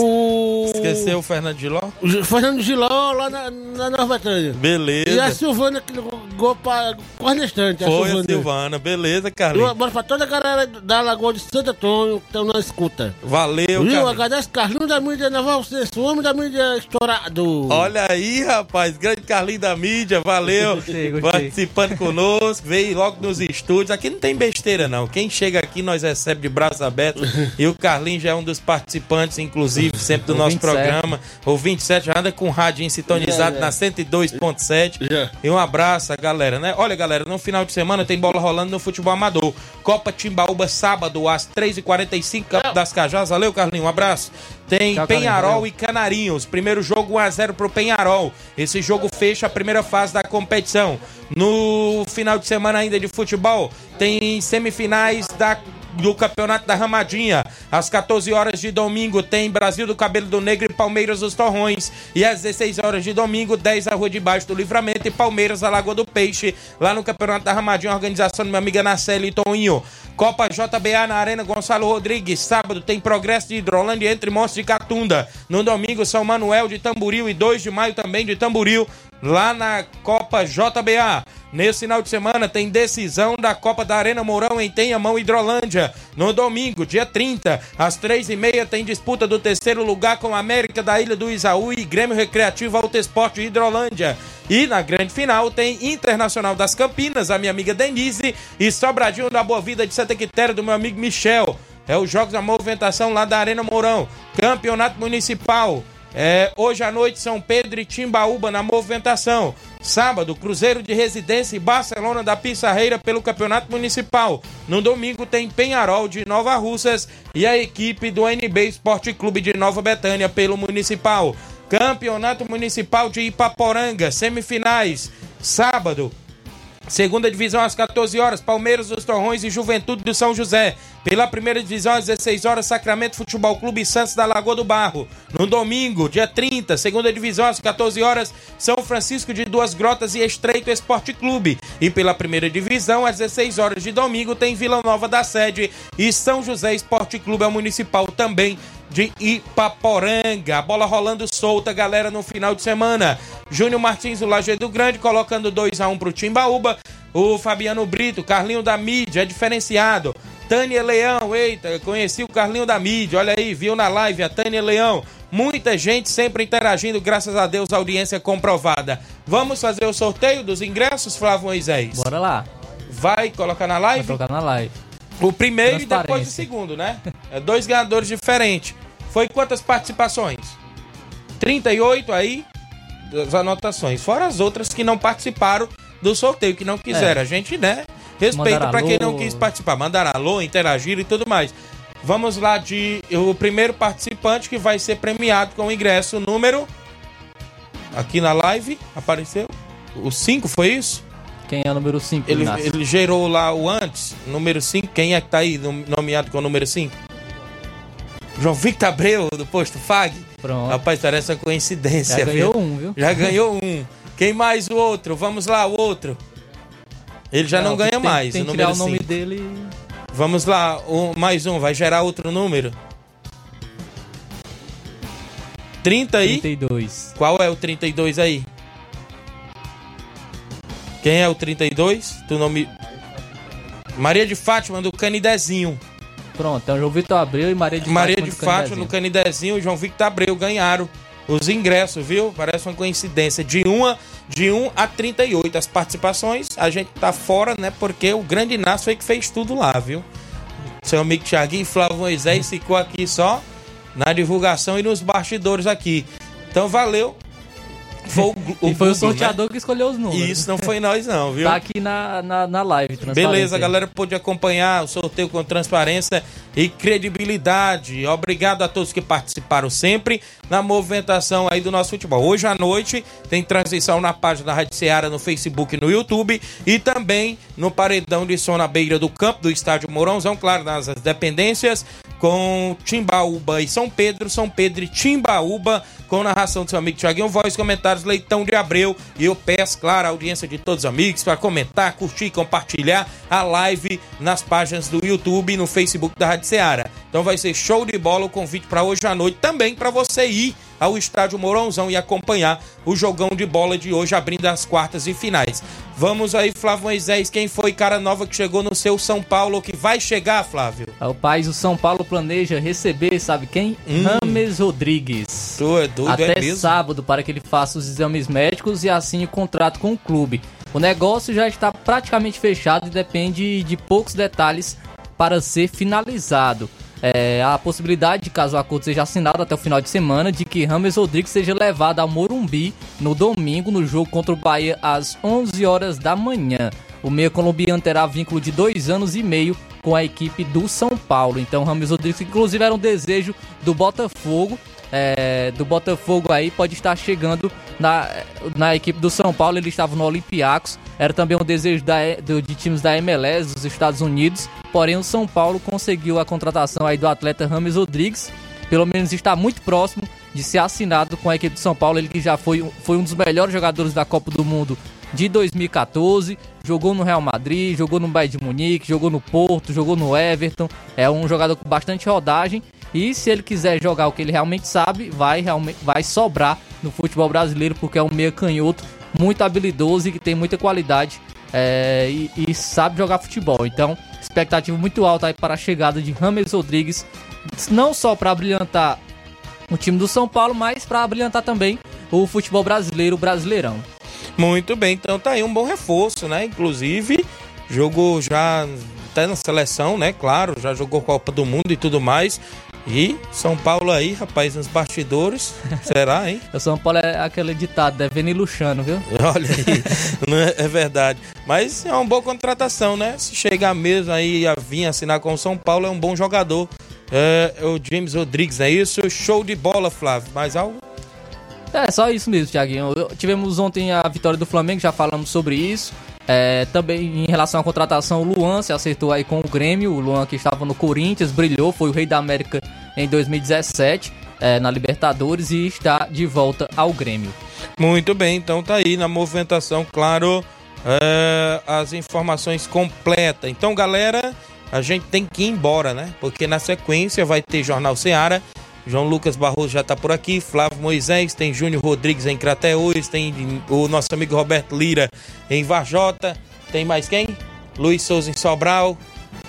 pro. Esqueceu o Fernando Giló? o Fernando Giló lá na, na Nova Batanha. Beleza. E a Silvana que ligou pra quase na estante. a Foi a Silvana. Silvana. Beleza, Carlinhos. abraço pra toda a galera da Lagoa de Santo Antônio que estão na escuta. Valeu, Viu? Agradece Carlinhos da mídia naval, o homem da mídia estourado. Olha aí, rapaz, grande Carlinhos da mídia, valeu. Gostei, gostei. Participando conosco, veio logo nos estúdios. Aqui não tem besteira, não. Quem chega aqui, nós recebe de braços abertos. [laughs] e o Carlinhos já é um dos participantes, inclusive, sempre do O nosso 27. programa. O 27 já anda com o rádio sintonizado Já, já. na 102.7. Já. E um abraço galera, né? Olha, galera, no final de semana tem bola rolando no futebol amador. Copa Timbaúba, sábado, às 3h45, Campo das Cajás. Valeu, Carlinhos, um abraço. Tem Tchau, Penharol e Canarinhos. Primeiro jogo 1x0 pro Penharol. Esse jogo fecha a primeira fase da competição. No final de semana ainda de futebol, tem semifinais da do Campeonato da Ramadinha. Às 14 horas de domingo tem Brasil do Cabelo do Negro e Palmeiras dos Torrões. E às 16 horas de domingo, 10 a Rua de Baixo do Livramento e Palmeiras da Lagoa do Peixe, lá no Campeonato da Ramadinha, organização do meu amiga Nacelle e Toninho. Copa JBA na Arena Gonçalo Rodrigues. Sábado tem Progresso de Hidrolândia entre Monstros de Catunda. No domingo, São Manuel de Tamboril e 2 de maio também de Tamboril, lá na Copa JBA. Nesse final de semana tem decisão da Copa da Arena Mourão em Tenhamão, Hidrolândia. No domingo, dia 30, às 3h30, tem disputa do terceiro lugar com a América da Ilha do Isaú e Grêmio Recreativo Alto Esporte Hidrolândia. E na grande final tem Internacional das Campinas, a minha amiga Denise, e Sobradinho da Boa Vida de Santa Quitéria, do meu amigo Michel. É os Jogos da Movimentação lá da Arena Mourão. Campeonato Municipal. É, hoje à noite, São Pedro e Timbaúba na movimentação. Sábado, Cruzeiro de Residência e Barcelona da Pissarreira pelo Campeonato Municipal. No domingo tem Penharol de Nova Russas e a equipe do NB Esporte Clube de Nova Betânia pelo Municipal. Campeonato Municipal de Ipaporanga, semifinais. Sábado, Segunda divisão às 14 horas, Palmeiras dos Torrões e Juventude do São José. Pela primeira divisão às 16 horas, Sacramento Futebol Clube Santos da Lagoa do Barro. No domingo, dia 30, segunda divisão às 14 horas, São Francisco de Duas Grotas e Estreito Esporte Clube. E pela primeira divisão às 16 horas de domingo, tem Vila Nova da Sede e São José Esporte Clube é municipal também de Ipaporanga. Bola rolando solta, galera, no final de semana. Júnior Martins, do Lajeado Grande, colocando 2 a 1 pro Timbaúba. O Fabiano Brito, Carlinho da Mídia, é diferenciado. Tânia Leão, eita, conheci o Carlinho da Mídia, olha aí, viu na live a Tânia Leão. Muita gente sempre interagindo, graças a Deus, audiência comprovada. Vamos fazer o sorteio dos ingressos, Flávio Moisés? Bora lá. Vai colocar na live? Vou colocar na live. O primeiro e depois o segundo, né? É dois ganhadores diferentes. Foi quantas participações? 38 aí das anotações. Fora as outras que não participaram do sorteio, que não quiseram. É. A gente, né? Respeita Mandaram pra quem não quis participar. Mandaram alô, interagiram e tudo mais. Vamos lá de o primeiro participante que vai ser premiado com o ingresso número aqui na live apareceu o 5, foi isso? Quem é o número 5, Ele, ele gerou lá o antes, número 5. Quem é que tá aí nom- nomeado com o número 5? João Victor Abreu, do posto FAG. Pronto. Rapaz, parece uma coincidência. Já ganhou viu? um, viu? Já ganhou um. Quem mais o outro? Vamos lá, o outro. Ele já não, ganha tem- mais, Tem o que tirar o nome 5. dele. Vamos lá, um, mais um, vai gerar outro número. 30 aí? 32. Qual é o 32 aí? Quem é o 32? Tu não me. Maria de Fátima do Canidezinho. Pronto, então João Vitor Abreu e Maria de Maria Fátima. de do Fátima no Canidezinho e João Victor Abreu ganharam os ingressos, viu? Parece uma coincidência. De 1 a, de 1 a 38 as participações. A gente tá fora, né? Porque o grande Inácio foi que fez tudo lá, viu? Seu amigo Thiaguinho e Flávio Moisés ficou aqui só na divulgação e nos bastidores aqui. Então valeu. Foi [laughs] o, E foi o Google, sorteador né? que escolheu os números. Isso não foi nós não, viu? Tá aqui na, na, na live. Beleza, a galera pôde acompanhar o sorteio com transparência e credibilidade. Obrigado a todos que participaram sempre na movimentação aí do nosso futebol. Hoje à noite tem transmissão na página da Rádio Ceará no Facebook e no YouTube e também no paredão de som na beira do campo do estádio Mourãozão, claro, nas dependências, com Timbaúba e São Pedro, São Pedro e Timbaúba, com narração do seu amigo Tiaguinho Voz, comentários Leitão de Abreu. E eu peço, claro, a audiência de todos os amigos para comentar, curtir compartilhar a live nas páginas do YouTube e no Facebook da Rádio Ceará. Então vai ser show de bola o convite para hoje à noite, também para você ao estádio Mourãozão e acompanhar o jogão de bola de hoje, abrindo as quartas e finais. Vamos aí, Flávio Moisés, quem foi cara nova que chegou no seu São Paulo, que vai chegar, Flávio? O país, o São Paulo planeja receber, sabe quem? Hum. Rames Rodrigues. Tu é doido, Até é sábado para que ele faça os exames médicos e assine o contrato com o clube. O negócio já está praticamente fechado e depende de poucos detalhes para ser finalizado. É, a possibilidade, caso o acordo seja assinado até o final de semana, de que Rames Rodrigues seja levado ao Morumbi no domingo no jogo contra o Bahia às 11 horas da manhã. O meio colombiano terá vínculo de dois anos e meio com a equipe do São Paulo. Então, Rames Rodrigues, inclusive, era um desejo do Botafogo. É, do Botafogo aí pode estar chegando na, na equipe do São Paulo. Ele estava no Olympiacos. Era também um desejo da, do- de times da MLS dos Estados Unidos. Porém, o São Paulo conseguiu a contratação aí do atleta Rames Rodrigues. Pelo menos está muito próximo de ser assinado com a equipe do São Paulo. Ele que já foi, foi um dos melhores jogadores da Copa do Mundo de 2014, jogou no Real Madrid, jogou no Bayern de Munique, jogou no Porto, jogou no Everton. É um jogador com bastante rodagem e se ele quiser jogar o que ele realmente sabe, vai realmente vai sobrar no futebol brasileiro porque é um meia canhoto muito habilidoso e que tem muita qualidade é, e, e sabe jogar futebol. Então, expectativa muito alta aí para a chegada de Rames Rodrigues, não só para brilhantar o time do São Paulo, mas para brilhantar também o futebol brasileiro, o Brasileirão. Muito bem, então tá aí um bom reforço, né? Inclusive, jogou já até na seleção, né? Claro, já jogou Copa do Mundo e tudo mais. E São Paulo aí, rapaz, nos bastidores. [laughs] Será, hein? O São Paulo é aquele ditado, devendo e luxando, viu? [laughs] Olha aí, é, é verdade. Mas é uma boa contratação, né? Se chegar mesmo aí a vir assinar com o São Paulo, é um bom jogador. É, é o James Rodrigues, é isso? Show de bola, Flávio. Mais algo? É, só isso mesmo, Thiaguinho. Eu- Tivemos ontem a vitória do Flamengo, já falamos sobre isso. É, também em relação à contratação, o Luan se acertou aí com o Grêmio. O Luan que estava no Corinthians, brilhou, foi o rei da América em 2017 é, na Libertadores e está de volta ao Grêmio. Muito bem, então tá aí na movimentação, claro, é, as informações completas. Então, galera, a gente tem que ir embora, né? Porque na sequência vai ter Jornal Seara. João Lucas Barroso já tá por aqui, Flávio Moisés, tem Júnior Rodrigues em Crateús, tem o nosso amigo Roberto Lira em Varjota, tem mais quem? Luiz Souza em Sobral.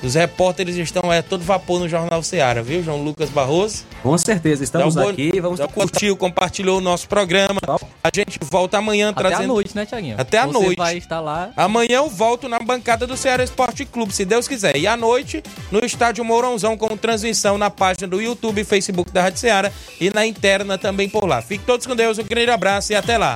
Os repórteres estão é todo vapor no Jornal Seara, viu, João Lucas Barroso? Com certeza, estamos Então, aqui. Vamos então, curtiu, compartilhou o nosso programa. A gente volta amanhã Até trazendo. a noite, né, Thiaguinho? Até a Você noite. vai estar lá. Amanhã eu volto na bancada do Ceará Esporte Clube, se Deus quiser. E à noite, no estádio Mourãozão, com transmissão na página do YouTube e Facebook da Rádio Ceará e na interna também por lá. Fiquem todos com Deus, um grande abraço e até lá.